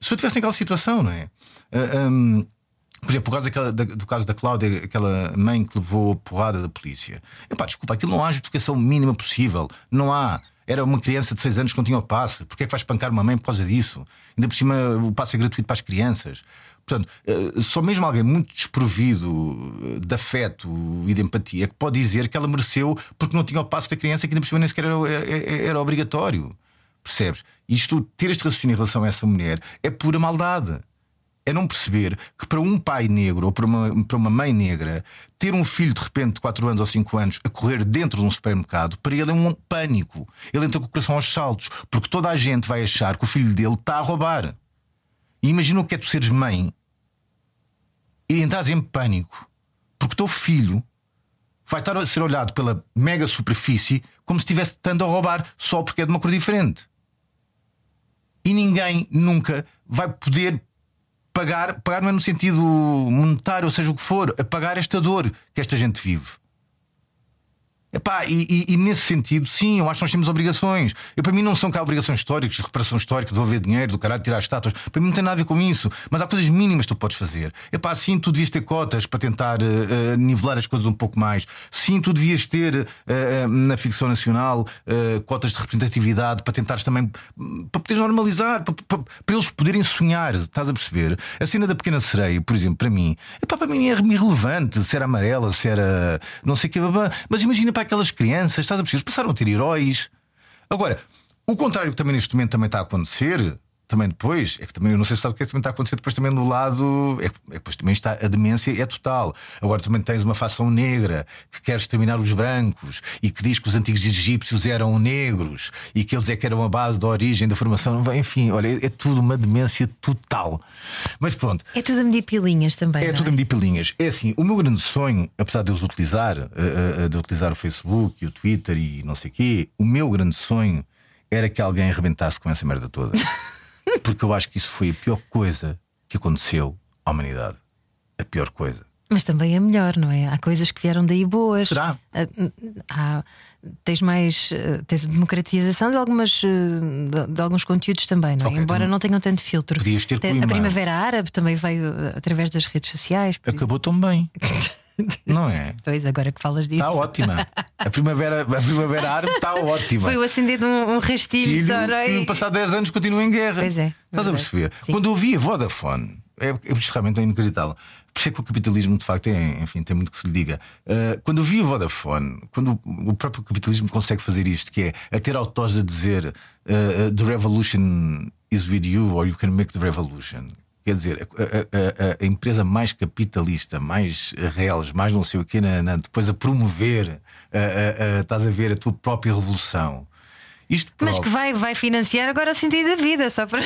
se eu estivesse naquela situação, não é? Uh, um, por exemplo, por causa daquela, da, do caso da Cláudia, aquela mãe que levou a porrada da polícia. Epá, desculpa, aquilo não há justificação mínima possível. Não há. Era uma criança de 6 anos que não tinha o passe. Porquê é que vais espancar uma mãe por causa disso? Ainda por cima o passe é gratuito para as crianças. Portanto, eh, só mesmo alguém muito desprovido eh, de afeto e de empatia que pode dizer que ela mereceu porque não tinha o passo da criança que ainda por nem sequer era, era, era obrigatório. Percebes? Isto, ter este raciocínio em relação a essa mulher é pura maldade. É não perceber que para um pai negro ou para uma, para uma mãe negra, ter um filho de repente de 4 anos ou 5 anos a correr dentro de um supermercado, para ele é um pânico. Ele entra com o coração aos saltos, porque toda a gente vai achar que o filho dele está a roubar. E imagina o que é tu seres mãe e entras em pânico, porque o teu filho vai estar a ser olhado pela mega superfície como se estivesse tentando a roubar só porque é de uma cor diferente. E ninguém nunca vai poder pagar, pagar não é no sentido monetário, ou seja o que for, a pagar esta dor que esta gente vive. Epá, e, e, e, nesse sentido, sim, eu acho que nós temos obrigações. Eu, para mim, não são cá obrigações históricas, de reparação histórica, de devolver dinheiro, do caralho, tirar estátuas. Para mim, não tem nada a ver com isso. Mas há coisas mínimas que tu podes fazer. Epá, sim, tu devias ter cotas para tentar uh, nivelar as coisas um pouco mais. Sim, tu devias ter uh, na ficção nacional cotas de representatividade para tentares também para poderes normalizar, para, para, para, eles poderem sonhar. Estás a perceber? A cena da pequena sereia, por exemplo, para mim, epá, para mim é irrelevante se era amarela, se era não sei o que, mas imagina para aquelas crianças, estás a perceber? Passaram a ter heróis. Agora, o contrário que também neste momento também está a acontecer, também depois, é que também eu não sei se sabe o que é que também está a acontecer depois também no lado. É que depois também está a demência é total. Agora também tens uma facção negra que quer exterminar os brancos e que diz que os antigos egípcios eram negros e que eles é que eram a base da origem da formação. Enfim, olha, é, é tudo uma demência total. Mas pronto. É tudo a medir pilinhas também. É tudo é? a medir pilinhas. É assim, o meu grande sonho, apesar de eu utilizar, eh, eh, de utilizar o Facebook e o Twitter e não sei o quê, o meu grande sonho era que alguém arrebentasse com essa merda toda. Porque eu acho que isso foi a pior coisa que aconteceu à humanidade. A pior coisa. Mas também é melhor, não é? Há coisas que vieram daí boas. Será? Ah, há, tens mais. Ah, tens a democratização de, algumas, ah, de, de alguns conteúdos também, não é? Okay, Embora então, não tenham tanto filtro. Podias ter a Primavera Árabe também veio através das redes sociais. Acabou tão bem. Não é? Pois, agora que falas disso. Está ótima. A primavera, a primavera árabe está ótima. Foi o acender de um, um rastilho só, não é? No passado 10 anos continua em guerra. Pois é. Estás a perceber? Sim. Quando eu vi a Vodafone, é, é realmente é inacreditável. Por isso é que o capitalismo, de facto, é, enfim, tem muito que se lhe diga. Uh, quando eu vi a Vodafone, quando o próprio capitalismo consegue fazer isto, que é a ter autores a dizer uh, The revolution is with you or you can make the revolution. Quer dizer, a, a, a, a, empresa mais capitalista, mais reais, mais não sei o que, na, depois a promover, estás a ver a tua própria revolução. Isto Mas que vai, vai financiar agora o sentido da vida, só para.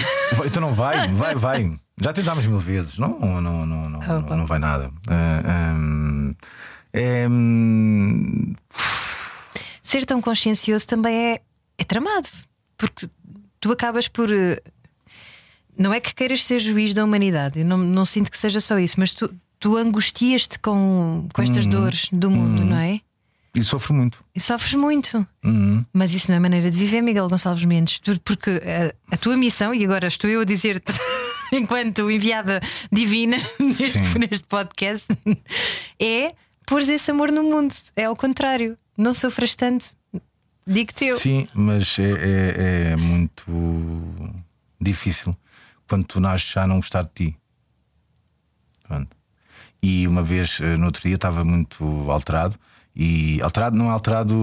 Então não vai, vai, vai. Já tentámos mil vezes, não, não, não, não, não, não vai nada. Uh, um, é, um... Ser tão consciencioso também é, é tramado, porque tu acabas por eh, não é que queiras ser juiz da humanidade, eu não, não sinto que seja só isso, mas tu, tu angustias-te com, com estas uhum. dores do mundo, uhum. não é? E sofro muito. E sofres muito. Uhum. Mas isso não é maneira de viver, Miguel Gonçalves Mendes. Porque a, a tua missão, e agora estou eu a dizer-te, enquanto enviada divina neste, neste podcast, é pôr esse amor no mundo. É ao contrário. Não sofras tanto. Digo-te eu. Sim, mas é, é, é muito difícil quando tu nasces já não gostar de ti. Pronto. E uma vez, eh, no outro dia, estava muito alterado. E alterado não alterado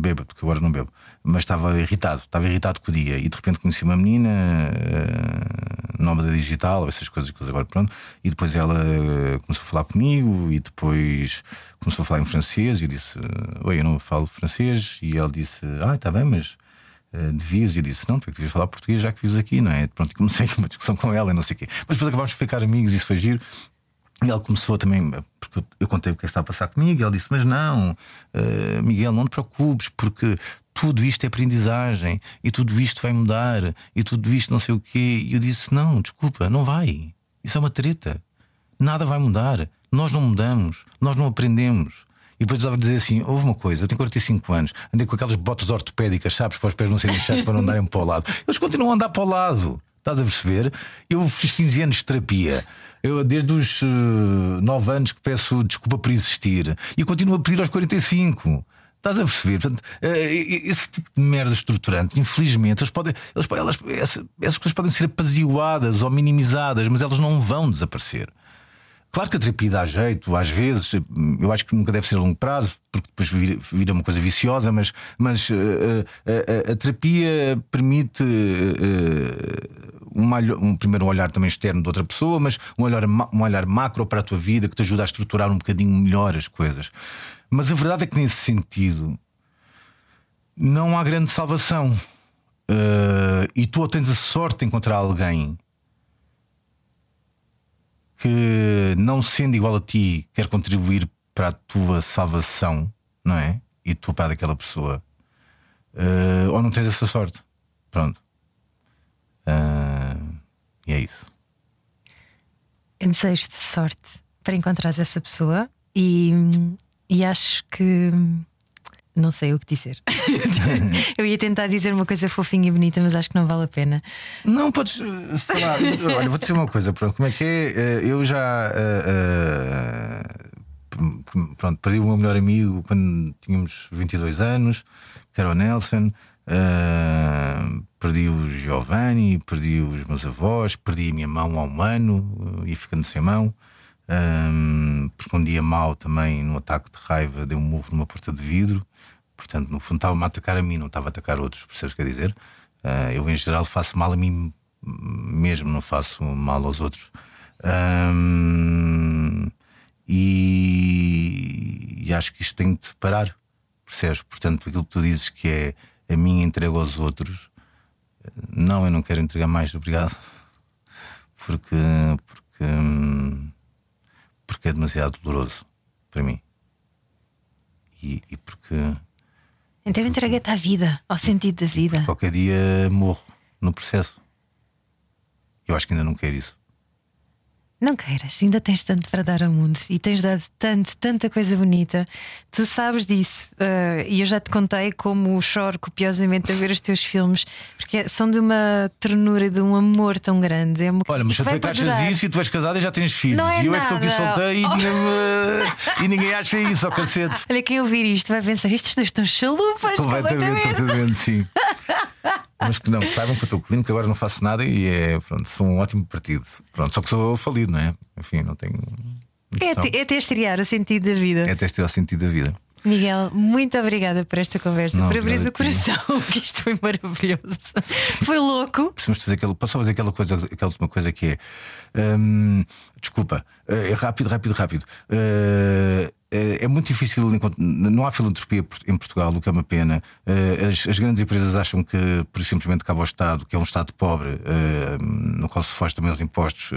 bêbado, porque agora não bebo, mas estava irritado, estava irritado com o dia. E de repente conheci uma menina uh, nómada digital, essas coisas que agora pronto. E depois ela uh, começou a falar comigo e depois começou a falar em francês. E eu disse: Oi, eu não falo francês. E ela disse: Ah, está bem, mas Uh, devias, e eu disse: Não, tu é que devias falar português já que vives aqui, não é? Pronto, comecei uma discussão com ela e não sei o quê. Mas depois acabámos de ficar amigos e isso foi giro. E ela começou também, porque eu contei o que é está a passar comigo, e ela disse: Mas não, uh, Miguel, não te preocupes, porque tudo isto é aprendizagem, e tudo isto vai mudar, e tudo isto não sei o quê. E eu disse: Não, desculpa, não vai. Isso é uma treta. Nada vai mudar. Nós não mudamos, nós não aprendemos. E depois estava a dizer assim: houve uma coisa, eu tenho 45 anos, andei com aquelas botas ortopédicas, sabes, para os pés não serem chatos para não andarem para o lado. Eles continuam a andar para o lado. Estás a perceber? Eu fiz 15 anos de terapia. Eu, desde os uh, eh, 9 anos que peço desculpa por existir e continuo a pedir aos 45. Estás a perceber? Portanto, uh, esse tipo de merda estruturante, infelizmente, eles podem, eles, elas, essas, essas coisas podem ser apaziguadas ou minimizadas, mas elas não vão desaparecer. Claro que a terapia dá jeito, às vezes, eu acho que nunca deve ser a longo prazo, porque depois vira, vira uma coisa viciosa, mas, mas uh, uh, a terapia permite uh, um, um, primeiro olhar também externo de outra pessoa, mas um olhar, um olhar macro para a tua vida que te ajuda a estruturar um bocadinho melhor as coisas. Mas a verdade é que nesse sentido não há grande salvação. e tu tens a sorte de encontrar alguém que, não sendo igual a ti, quer contribuir para a tua salvação, não é? E tu para daquela pessoa, uh, ou não tens essa sorte. Pronto. Uh, e é isso. Desejo-te sorte para encontrares essa pessoa e, e acho que não sei o que dizer. eu ia tentar dizer uma coisa fofinha e bonita, mas acho que não vale a pena. Não, podes. Sei lá, olha, vou dizer uma coisa, pronto, como é que é? Eh, eu já. Uh, pronto, perdi o meu melhor amigo quando tínhamos 22 anos, que era o Nelson. Perdi o Giovanni, perdi os meus avós, perdi a minha mão há um ano e ficando sem mão. Um, porque um dia mal também, num ataque de raiva, deu um murro numa porta de vidro. Portanto, no fundo, estava-me a atacar a mim, não estava a atacar outros. Percebes o que quer dizer? Uh, eu, em geral, faço mal a mim mesmo, não faço mal aos outros. Um, e, e, acho que isto tem de parar. Percebes? Portanto, aquilo que tu dizes que é a minha entrega aos outros, não, eu não quero entregar mais, obrigado. Porque, porque, porque é demasiado doloroso para mim. E, e porque então entrega-te à vida, ao sentido da vida. Qualquer dia morro no processo. Eu acho que ainda não quero isso. Não queiras, ainda tens tanto para dar ao mundo e tens dado tanto, tanta coisa bonita. Tu sabes disso. Uh, e eu já te contei como choro copiosamente a ver os teus filmes, porque são de uma ternura, de um amor tão grande. É uma... Olha, mas se tu achas isso e tu és casada e já tens filhos. Não é e eu nada. é que estou aqui solteiro e, ninguém, e ninguém acha isso, ao cacete. Olha, quem ouvir isto vai pensar: estes dois estão chalupas. Completamente, completamente, sim. Mas que não, saibam que eu estou clínico, agora não faço nada e é, pronto, sou um ótimo partido. Pronto, só que sou falido, não é? Enfim, não tenho. É, é até estrear o sentido da vida. É até estrear o sentido da vida. Miguel, muito obrigada por esta conversa, não, por abrir o coração, que isto foi maravilhoso. foi louco. Precisamos fazer aquela, posso fazer aquela coisa, aquela última coisa que é. Hum, desculpa, é rápido, rápido, rápido. Uh, é muito difícil, não há filantropia em Portugal, o que é uma pena. As, as, grandes empresas acham que, por simplesmente, cabe ao Estado, que é um Estado pobre, no qual se foge também os impostos,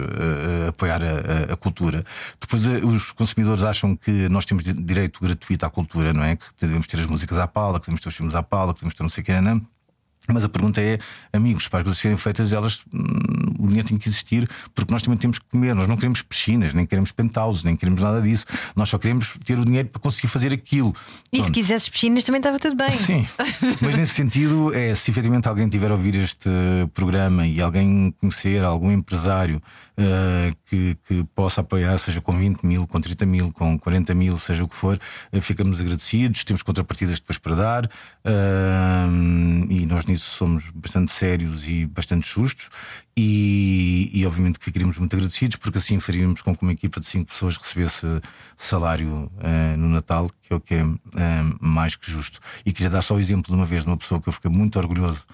apoiar a, a, cultura. Depois, os consumidores acham que nós temos direito gratuito à cultura, não é? Que devemos ter as músicas à pala, que devemos ter os filmes à pala, que devemos ter não sei o que, não. Mas a pergunta é, amigos, para as coisas serem feitas, elas hum, o dinheiro tem que existir, porque nós também temos que comer. Nós não queremos piscinas, nem queremos penthouses, nem queremos nada disso. Nós só queremos ter o dinheiro para conseguir fazer aquilo. E Pronto. se quisesses piscinas também estava tudo bem. Sim, mas nesse sentido, é se efetivamente alguém tiver a ouvir este programa e alguém conhecer algum empresário uh, que, que, possa apoiar, seja com 20 mil, com 30 mil, com 40 mil, seja o que for, uh, ficamos agradecidos. Temos contrapartidas depois para dar uh, e nós nisso somos bastante sérios e bastante justos. E, e, obviamente que ficaríamos muito agradecidos porque assim faríamos com que uma equipa de 5 pessoas recebesse salário no Natal, que é o que é mais que justo. E queria dar só o exemplo de uma vez de uma pessoa que eu fiquei muito orgulhoso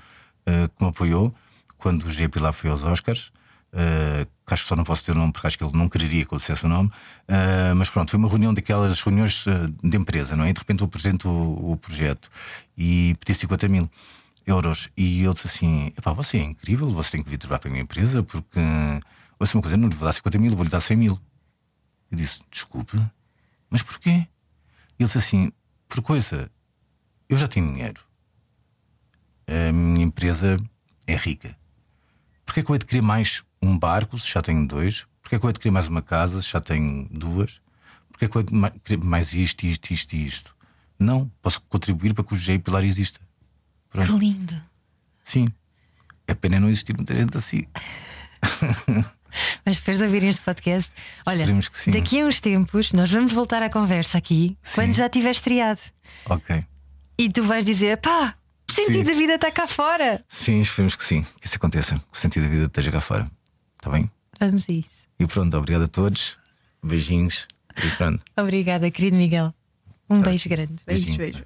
que me apoiou quando o G. Pilar foi aos Oscars. Uh, que acho que só não posso ter o nome porque acho que ele não quereria que eu dissesse o nome, uh, mas pronto, foi uma reunião daquelas reuniões uh, de empresa, não é? E de repente eu apresento o, o projeto e pedi 50 mil. euros. E ele disse assim: Epá, você é incrível, você tem que vir trabalhar para a minha empresa porque. Ouça uma coisa, não lhe vou dar 50 mil, vou lhe dar 100 mil. Eu disse: Desculpe, mas porquê? Ele disse assim: Por coisa, eu já tenho dinheiro. A minha empresa é rica. Porquê é que eu hei de querer mais um barco se já tenho dois? Porquê é que eu querer mais uma casa se já tenho duas? Porquê é que eu querer mais isto, isto, isto e isto? Não, posso contribuir para que o GI Pilar exista. Que Pronto. lindo. Sim. É pena não existir muita gente assim. Mas depois de ouvirem este podcast, olha, que daqui a uns tempos nós vamos voltar à conversa aqui Sim. quando já tiver estreado. Ok. E tu vais dizer: pá, o sentido Sim. da vida está cá fora. Sim, esperemos que sim, que isso aconteça, que o sentido da vida esteja cá fora. Está bem? Vamos a isso. E pronto, obrigado a todos. Beijinhos. E pronto. Obrigada, querido Miguel. Um beijo grande. Beijos, beijos.